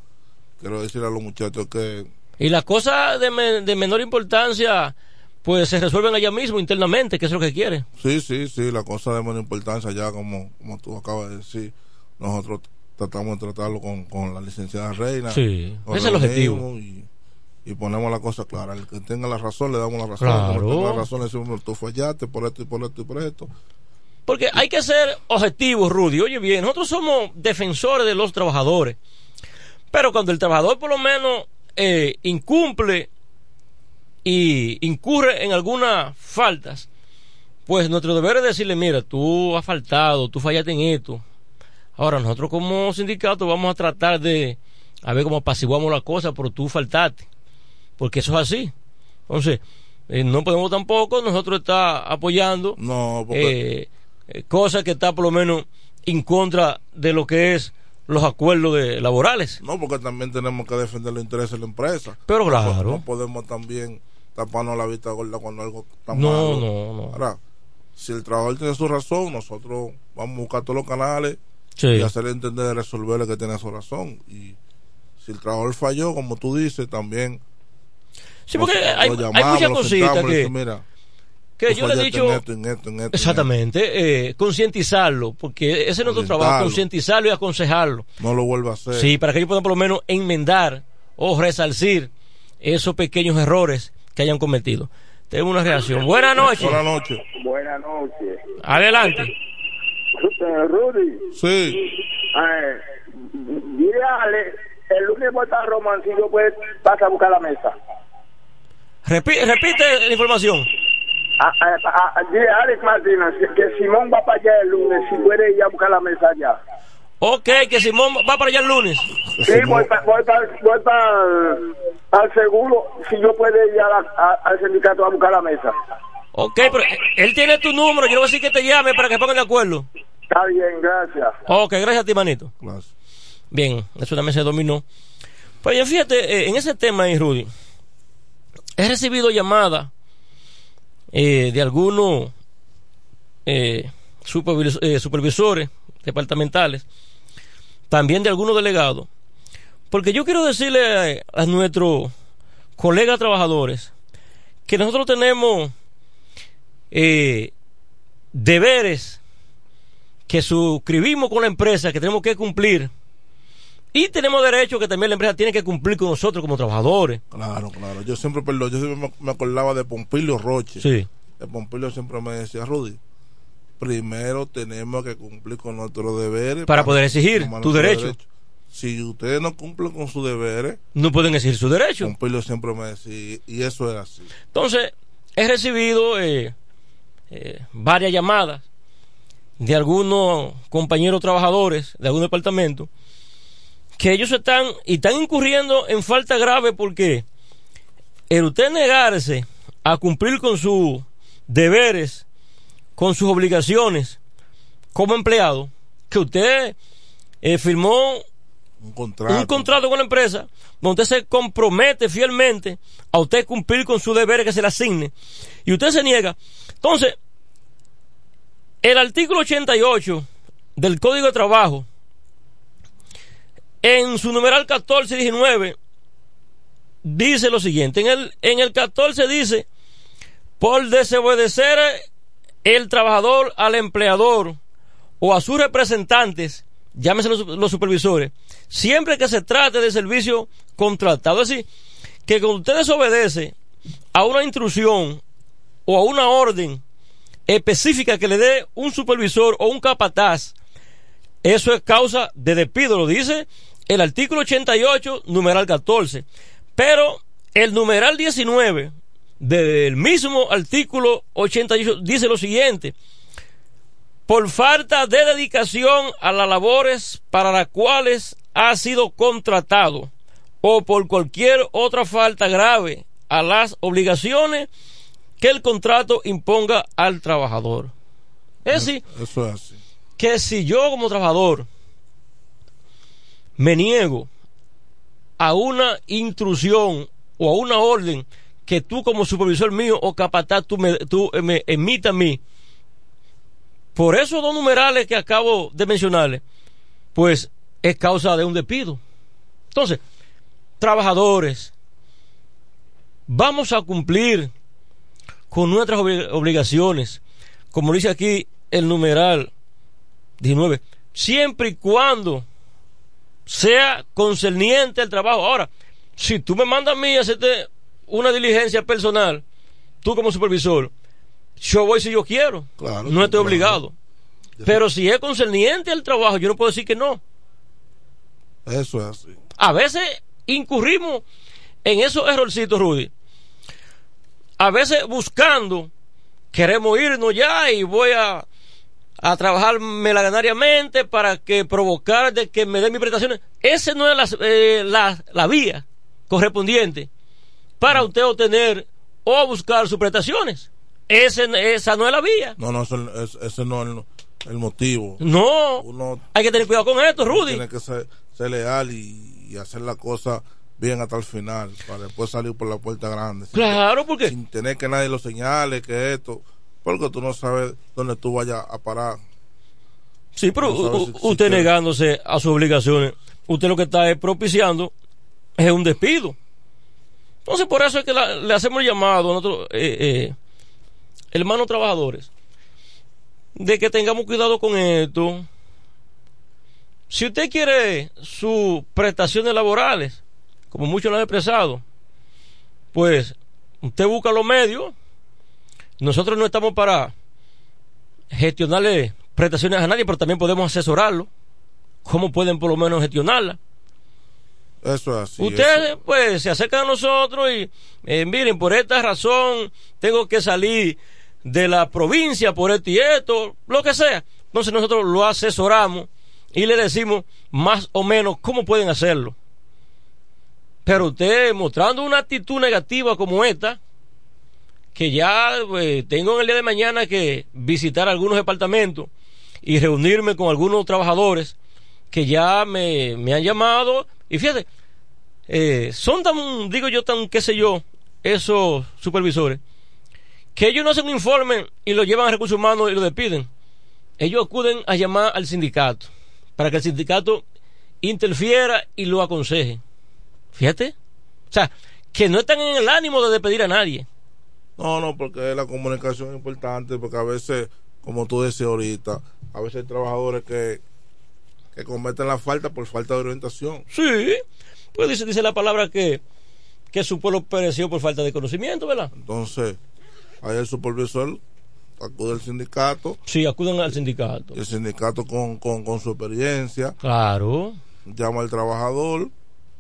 Quiero decirle a los muchachos que Y las cosas de, me- de menor importancia, pues se resuelven allá mismo internamente, que es lo que quiere. sí, sí, sí, la cosa de menor importancia ya como, como tú acabas de decir, nosotros tratamos de tratarlo con, con la licenciada Reina. Sí, ese es el objetivo. Y, y ponemos la cosa clara. El que tenga la razón le damos la razón. Claro. El que tenga la razón le decimos, tú fallaste por esto y por esto y por esto. Porque hay que ser objetivos, Rudy. Oye bien, nosotros somos defensores de los trabajadores. Pero cuando el trabajador por lo menos eh, incumple y incurre en algunas faltas, pues nuestro deber es decirle, mira, tú has faltado, tú fallaste en esto. Ahora nosotros como sindicato vamos a tratar de a ver cómo apaciguamos la cosa, pero tú faltaste. Porque eso es así. Entonces, eh, no podemos tampoco nosotros estar apoyando No, porque- eh, eh, cosas que está por lo menos en contra de lo que es los acuerdos de, laborales. No, porque también tenemos que defender los intereses de la empresa. Pero claro. No, podemos también taparnos la vista gorda cuando algo está No, malo. no, no. Ahora, si el trabajador tiene su razón, nosotros vamos a buscar todos los canales Sí. y hacerle entender, resolverle que tiene su razón. Y si el trabajador falló, como tú dices, también. Sí, porque nos- hay- hay muchas cositas que- mira, Que yo le he dicho... en esto, en esto, en esto, en Exactamente, eh, concientizarlo, porque ese es nuestro trabajo, concientizarlo y aconsejarlo. No lo vuelva a hacer. Sí, para que ellos puedan por lo menos enmendar o resarcir esos pequeños errores que hayan cometido. Tengo una reacción. Buenas noches. Buenas noches. Buenas noches. Adelante. Eh, Rudy. Sí. Eh, dile a Ale, el lunes voy a Romancillo, pues vas a buscar la mesa. Repi- repite la información. A, a- a- dile a Alex Martínez que, que Simón va para allá el lunes, si puede ir a buscar la mesa allá. Ok, que Simón va para allá el lunes. Sí, voy para voy pa, voy pa- al seguro, si yo puedo ir a la- a- al sindicato a buscar la mesa. Ok, pero él tiene tu número, yo le voy a decir que te llame para que pongan de acuerdo. Está bien, gracias. Ok, gracias a ti, manito. Gracias. Bien, es una mesa de dominó. Pues ya fíjate, eh, en ese tema ahí, Rudy, he recibido llamadas eh, de algunos eh, eh, supervisores departamentales, también de algunos delegados, porque yo quiero decirle a, nuestros colegas trabajadores que nosotros tenemos deberes que suscribimos con la empresa, que tenemos que cumplir. Y tenemos derecho que también la empresa tiene que cumplir con nosotros como trabajadores. Claro, claro. Yo siempre, perdón, yo siempre me, acordaba de Pompilio Roche. Sí. el Pompilio siempre me decía, Rudy, primero tenemos que cumplir con nuestros deberes. Para poder exigir tomar tu nuestros derecho. derechos. Si ustedes no cumplen con sus deberes, No pueden exigir su derecho. Pompilio siempre me decía, y eso es así. Entonces, he recibido eh, eh, varias llamadas de algunos compañeros trabajadores de algún departamento que ellos están y están incurriendo en falta grave porque el usted negarse a cumplir con sus deberes, con sus obligaciones como empleado, que usted eh, firmó Un contrato. un contrato con la empresa donde usted se compromete fielmente a usted cumplir con sus deberes que se le asigne y usted se niega. Entonces, el artículo 88 del Código de Trabajo, en su numeral 14 y 19, dice lo siguiente. En el, en el 14 dice, por desobedecer el trabajador al empleador o a sus representantes, llámese los, los supervisores, siempre que se trate de servicio contratado. Es decir, que cuando usted desobedece a una instrucción o a una orden específica que le dé un supervisor o un capataz, eso es causa de despido, lo dice el artículo 88, numeral 14. Pero el numeral 19 del mismo artículo 88 dice lo siguiente. Por falta de dedicación a las labores para las cuales ha sido contratado o por cualquier otra falta grave a las obligaciones que el contrato imponga al trabajador. Es decir, Eso es así. que si yo como trabajador me niego a una instrucción o a una orden que tú como supervisor mío o capataz tú me, eh, emita a mí, por esos dos numerales que acabo de mencionarle, pues es causa de un despido. Entonces, trabajadores, vamos a cumplir con nuestras obli- obligaciones, como dice aquí el numeral 19, siempre y cuando sea concerniente al trabajo. Ahora, si tú me mandas a mí a hacerte una diligencia personal, tú como supervisor, yo voy si yo quiero, Claro, no estoy claro. obligado. Pero si es concerniente al trabajo, yo no puedo decir que no. Eso es así. A veces incurrimos en esos errorcitos, Rudy. A veces buscando, queremos irnos ya y voy a, a trabajar melaganariamente para que provocar de que me den mis prestaciones. Esa no es la, eh, la, la vía correspondiente para usted obtener o buscar sus prestaciones. Ese, esa no es la vía. No, no, eso, es- ese no es el, el motivo. No, Uno hay que tener cuidado con esto, Rudy. tiene que ser, ser leal y, y hacer la cosa bien hasta el final, para después salir por la puerta grande. Claro, que- porque Sin tener que nadie lo señale, que esto, porque tú no sabes dónde tú vayas a parar. Sí, pero No si- si usted te- negándose a sus obligaciones, usted lo que está es propiciando es un despido. Entonces, por eso es que la- le hacemos el llamado a nosotros, eh, eh, hermanos trabajadores, de que tengamos cuidado con esto. Si usted quiere sus prestaciones laborales, como muchos lo han expresado, pues usted busca los medios. Nosotros no estamos para gestionarle prestaciones a nadie, pero también podemos asesorarlo. ¿Cómo pueden por lo menos gestionarla? Eso es así. Ustedes, pues, se acercan a nosotros y, eh, miren, por esta razón tengo que salir de la provincia por esto y esto, lo que sea. Entonces nosotros lo asesoramos y le decimos más o menos cómo pueden hacerlo. Pero usted mostrando una actitud negativa como esta, que ya pues, tengo en el día de mañana que visitar algunos departamentos y reunirme con algunos trabajadores que ya me, me han llamado y fíjate, eh, son tan, digo yo, tan, qué sé yo, esos supervisores, que ellos no hacen un informe y lo llevan a recursos humanos y lo despiden. Ellos acuden a llamar al sindicato para que el sindicato interfiera y lo aconseje. Fíjate. O sea, que no están en el ánimo de despedir a nadie. No, no, porque la comunicación es importante, porque a veces, como tú decías ahorita, a veces hay trabajadores que, que cometen la falta por falta de orientación. Sí, pues dice, dice la palabra que, que su pueblo pereció por falta de conocimiento, ¿verdad? Entonces, ahí el supervisor acude al sindicato. Sí, acuden al sindicato. El sindicato con, con, con su experiencia. Claro. Llama al trabajador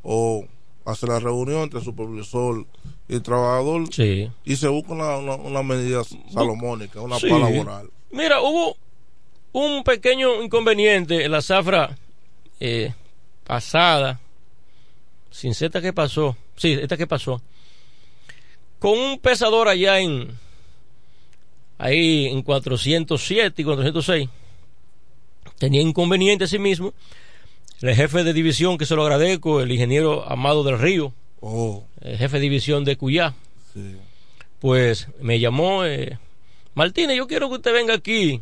o hace la reunión entre el supervisor y el trabajador. Sí. Y se busca una, una, una medida salomónica, una Sí. paz laboral. Mira, hubo un pequeño inconveniente en la zafra eh, pasada. Sin esta que pasó. Sí, esta que pasó. Con un pesador allá en. Ahí en 407 y 406. Tenía inconveniente a sí mismo. El jefe de división, que se lo agradezco, el ingeniero Amado del Río. El jefe de división de Cuyá. Pues me llamó. Eh, Martínez, yo quiero que usted venga aquí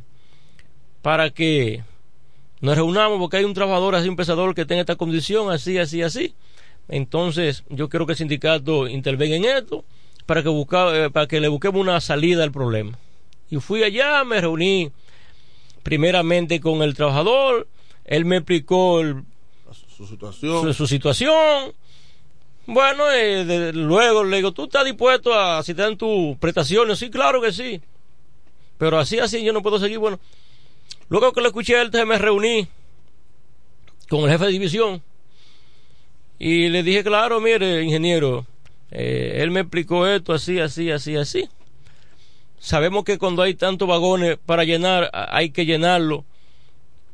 para que nos reunamos porque hay un trabajador así, un pesador que tenga esta condición, así, así, así. Entonces, yo quiero que el sindicato intervenga en esto para que, busca, eh, para que le busquemos una salida al problema. Y fui allá, me reuní primeramente con el trabajador, él me explicó el- Su situación. su, su situación. Bueno, eh, luego le digo, ¿tú estás dispuesto a si te dan tus prestaciones? Sí, claro que sí. Pero así, así yo no puedo seguir. Bueno, luego que lo escuché a él, me reuní con el jefe de división y le dije, claro, mire, ingeniero, eh, él me explicó esto así, así, así, así. Sabemos que cuando hay tantos vagones para llenar, hay que llenarlo.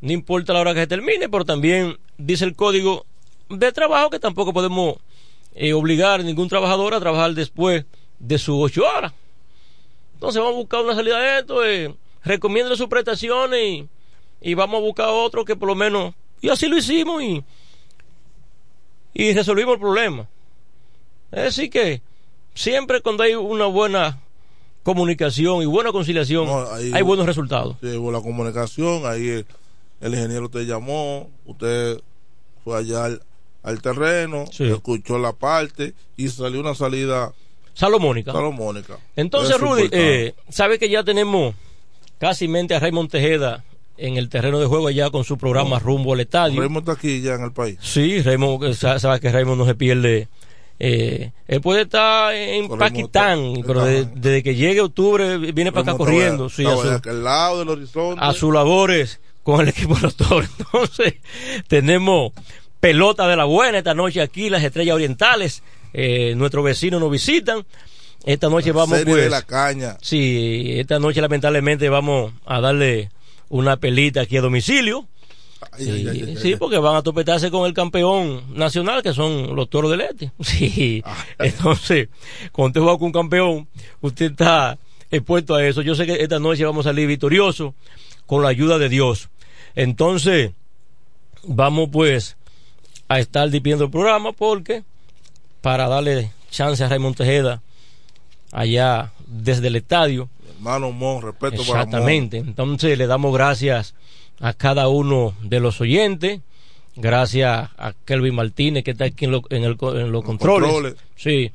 No importa la hora que se termine, pero también dice el código de trabajo que tampoco podemos eh, obligar a ningún trabajador a trabajar después de sus ocho horas. Entonces vamos a buscar una salida de esto, eh, recomiendo sus prestaciones y, y vamos a buscar otro que por lo menos... Y así lo hicimos y, y resolvimos el problema. Es decir que siempre cuando hay una buena comunicación y buena conciliación, ahí- hay buenos resultados. Sí, hubo la comunicación, ahí el, el ingeniero te llamó, usted fue allá al, al terreno, escuchó la parte y salió una salida salomónica. salomónica. Entonces, Rudy, eh, sabe que ya tenemos casi mente a Raymond Tejeda en el terreno de juego ya con su programa Rumbo al Estadio. Raymond está aquí ya en el país. Sí, Raymond, sa- sabe que Raymond no se pierde. eh, él puede estar en Pakistán, pero de- desde que llegue octubre viene para acá corriendo. sí, a su- aquel lado del horizonte. a sus labores con el equipo de los toros. Entonces, tenemos pelota de la buena esta noche aquí, las estrellas orientales. Eh, nuestros vecinos nos visitan. Esta noche vamos pues. de la caña. Sí, esta noche lamentablemente vamos a darle una pelita aquí a domicilio. Ay, Sí, ay, ay, ay, sí, porque van a topetarse con el campeón nacional, que son los toros del Este. Sí, entonces, cuando usted juega con un campeón, usted está expuesto a eso. Yo sé que esta noche vamos a salir victoriosos con la ayuda de Dios. Entonces, vamos pues a estar dipiendo el programa porque para darle chance a Raymond Tejeda allá desde el estadio. Hermano Mon, respeto para. Exactamente. Entonces le damos gracias a cada uno de los oyentes. Gracias a Kelvin Martínez que está aquí en, lo- en el los controles. controles. Sí.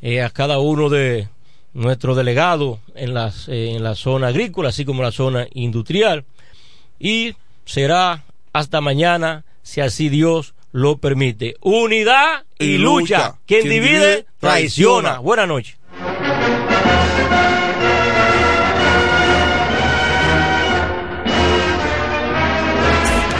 Eh, a cada uno de nuestros delegados en, las, eh, en la zona agrícola, así como la zona industrial. Y será hasta mañana, si así Dios lo permite. Unidad y, Y lucha. lucha. Quien, Quien divide, divide, traiciona. traiciona. Buenas noches.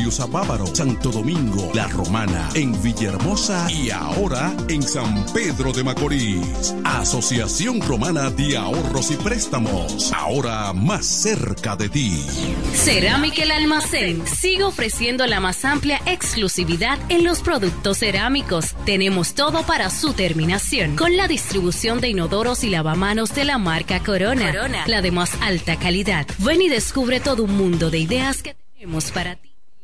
Julius Apávaro, Santo Domingo, La Romana, en Villahermosa y ahora en San Pedro de Macorís. Asociación Romana de Ahorros y Préstamos, ahora más cerca de ti. Cerámica El Almacén sigue ofreciendo la más amplia exclusividad en los productos cerámicos. Tenemos todo para su terminación, con la distribución de inodoros y lavamanos de la marca Corona, Corona. la de más alta calidad. Ven y descubre todo un mundo de ideas que tenemos para ti.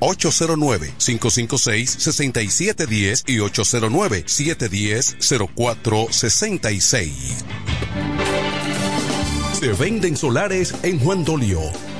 809-556-6710 y 809-710-0466. Se venden solares en Juan Dolio,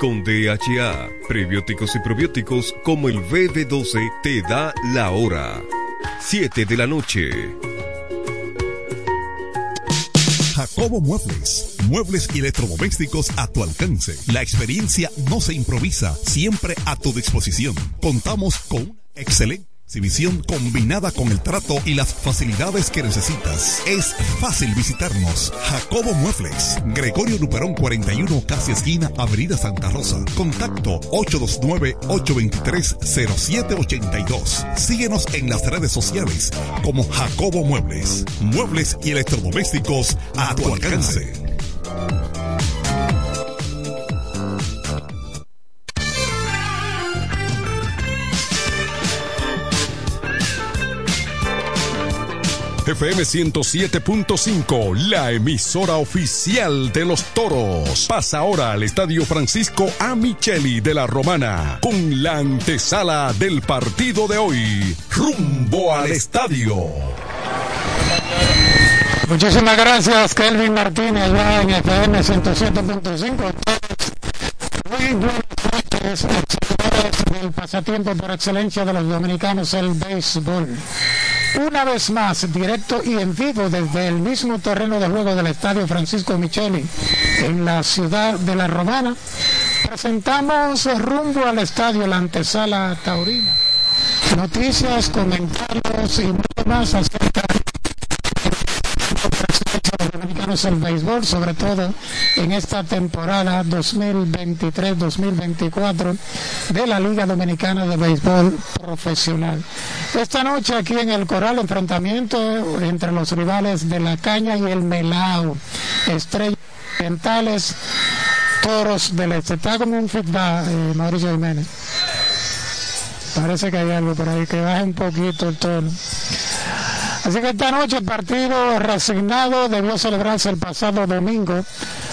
con DHA, prebióticos y probióticos como el BB12 te da la hora. 7 de la noche. Jacobo Muebles. Muebles y electrodomésticos a tu alcance. La experiencia no se improvisa, siempre a tu disposición. Contamos con una excelente exhibición combinada con el trato y las facilidades que necesitas. Es fácil visitarnos. Jacobo Muebles, Gregorio Luperón 41, casi esquina, Avenida Santa Rosa. Contacto 829-823-0782. Síguenos en las redes sociales como Jacobo Muebles. Muebles y electrodomésticos a, tu alcance. FM 107.5, la emisora oficial de los toros. Pasa ahora al Estadio Francisco A. Micheli de la Romana con la antesala del partido de hoy. Rumbo al estadio. Muchísimas gracias, Kelvin Martínez, ya en FM 107.5. Muy buenas noches, del pasatiempo por excelencia de los dominicanos, el béisbol. Una vez más, directo y en vivo desde el mismo terreno de juego del Estadio Francisco Micheli, en la ciudad de La Romana, presentamos rumbo al estadio la antesala taurina. Noticias, comentarios y mucho más acerca los dominicanos el béisbol, sobre todo en esta temporada 2023-2024 de la Liga Dominicana de Béisbol Profesional. Esta noche aquí en el Coral, enfrentamiento entre los rivales de la Caña y el Melao, Estrellas Orientales, Toros del Este. Está como un feedback, eh, Mauricio Jiménez. Parece que hay algo por ahí, que baje un poquito el tono. Así que esta noche el partido resignado debió celebrarse el pasado domingo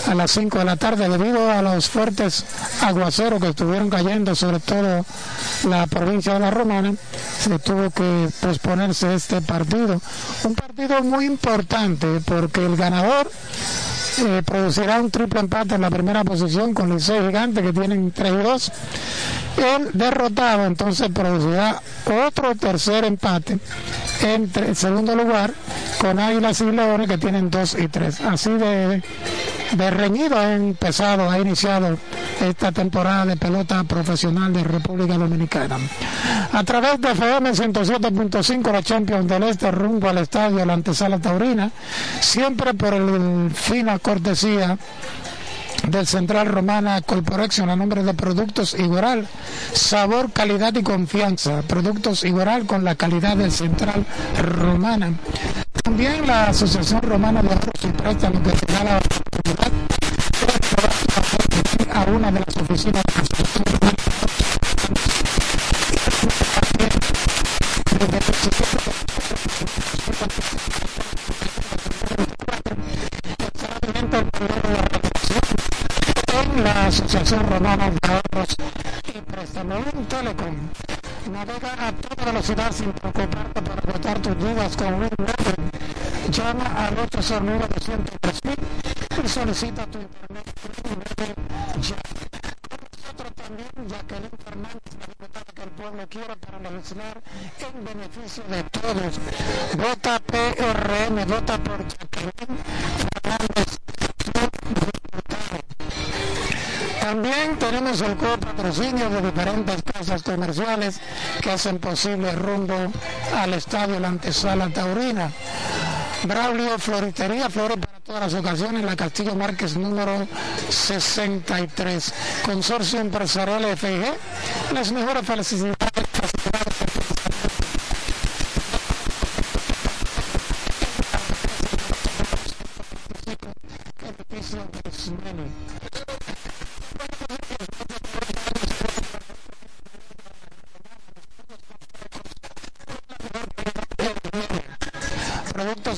a las 5 de la tarde debido a los fuertes aguaceros que estuvieron cayendo sobre todo la provincia de La Romana. Se tuvo que posponerse este partido. Un partido muy importante porque el ganador producirá un triple empate en la primera posición con Liceo Gigante que tienen 3 y 2. El derrotado entonces producirá otro tercer empate entre el segundo lugar con Águilas y Leones que tienen 2 y 3. Así de, de reñido ha empezado, ha iniciado esta temporada de pelota profesional de República Dominicana. A través de FM 107.5, la Champions del Este rumbo al estadio La Antesala Taurina, siempre por el fina cortesía del Central Romana Corporation a nombre de Productos Igual, sabor, calidad y confianza. Productos Igual con la calidad del Central Romana. También la Asociación Romana de Ahorros y Préstamos que te da la oportunidad a una de las oficinas de la Asociación Romana en la Asociación Romana de Ahorros y Préstamos en Telecom. Navega a toda velocidad sin preocuparte por agotar tus dudas con un móvil. Llama al 809 y solicita tu internet ya. Nosotros también Jacqueline Fernández, la diputada que el pueblo quiere para legislar en beneficio de todos. Vota PRM, vota por Jacqueline Fernández, también tenemos el copatrocinio de diferentes casas comerciales que hacen posible rumbo al estadio La Antesala Taurina. Braulio Floritería, flores todas las ocasiones, la Castillo Márquez número 63. Consorcio Empresarial FIG, las mejores felicidades.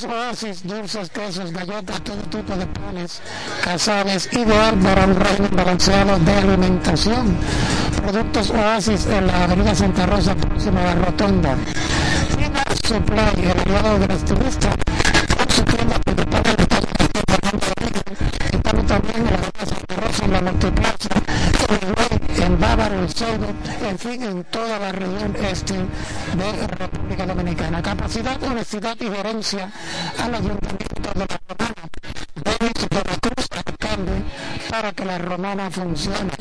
Oasis, dulces, quesos, galletas, todo tipo de panes, cazares, ideal para un régimen balanceado de alimentación. Productos Oasis en la avenida Santa Rosa, próxima a la Rotonda. Fina Supply, el aliado del estilista, con su tienda principal en el Estamos también en la avenida Santa Rosa, en la multiplaza, en en Bávaro, el Seibo, en fin, en toda la región este de República Dominicana. Capacidad, honestidad y gerencia al Ayuntamiento de la Romana. para que la romana funcione.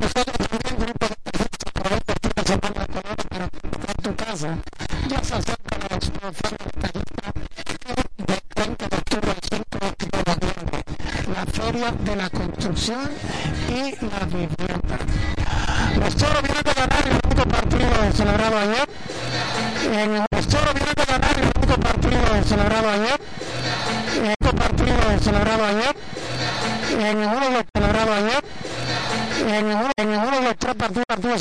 Nosotros también, grupo de taxistas, aprovecha esta semana de color para comprar tu casa. Ya se acerca la exposición de taxistas del 30 de octubre al 5 de noviembre la feria de la construcción y la vivienda. Los toros vienen de ganar el único partido celebrado ayer. Eh, los toros vienen ganar el único partido celebrado ayer. El único partido celebrado ayer. Eh, ninguno celebrado ayer. Eh, eh, ninguno, de los tres partidos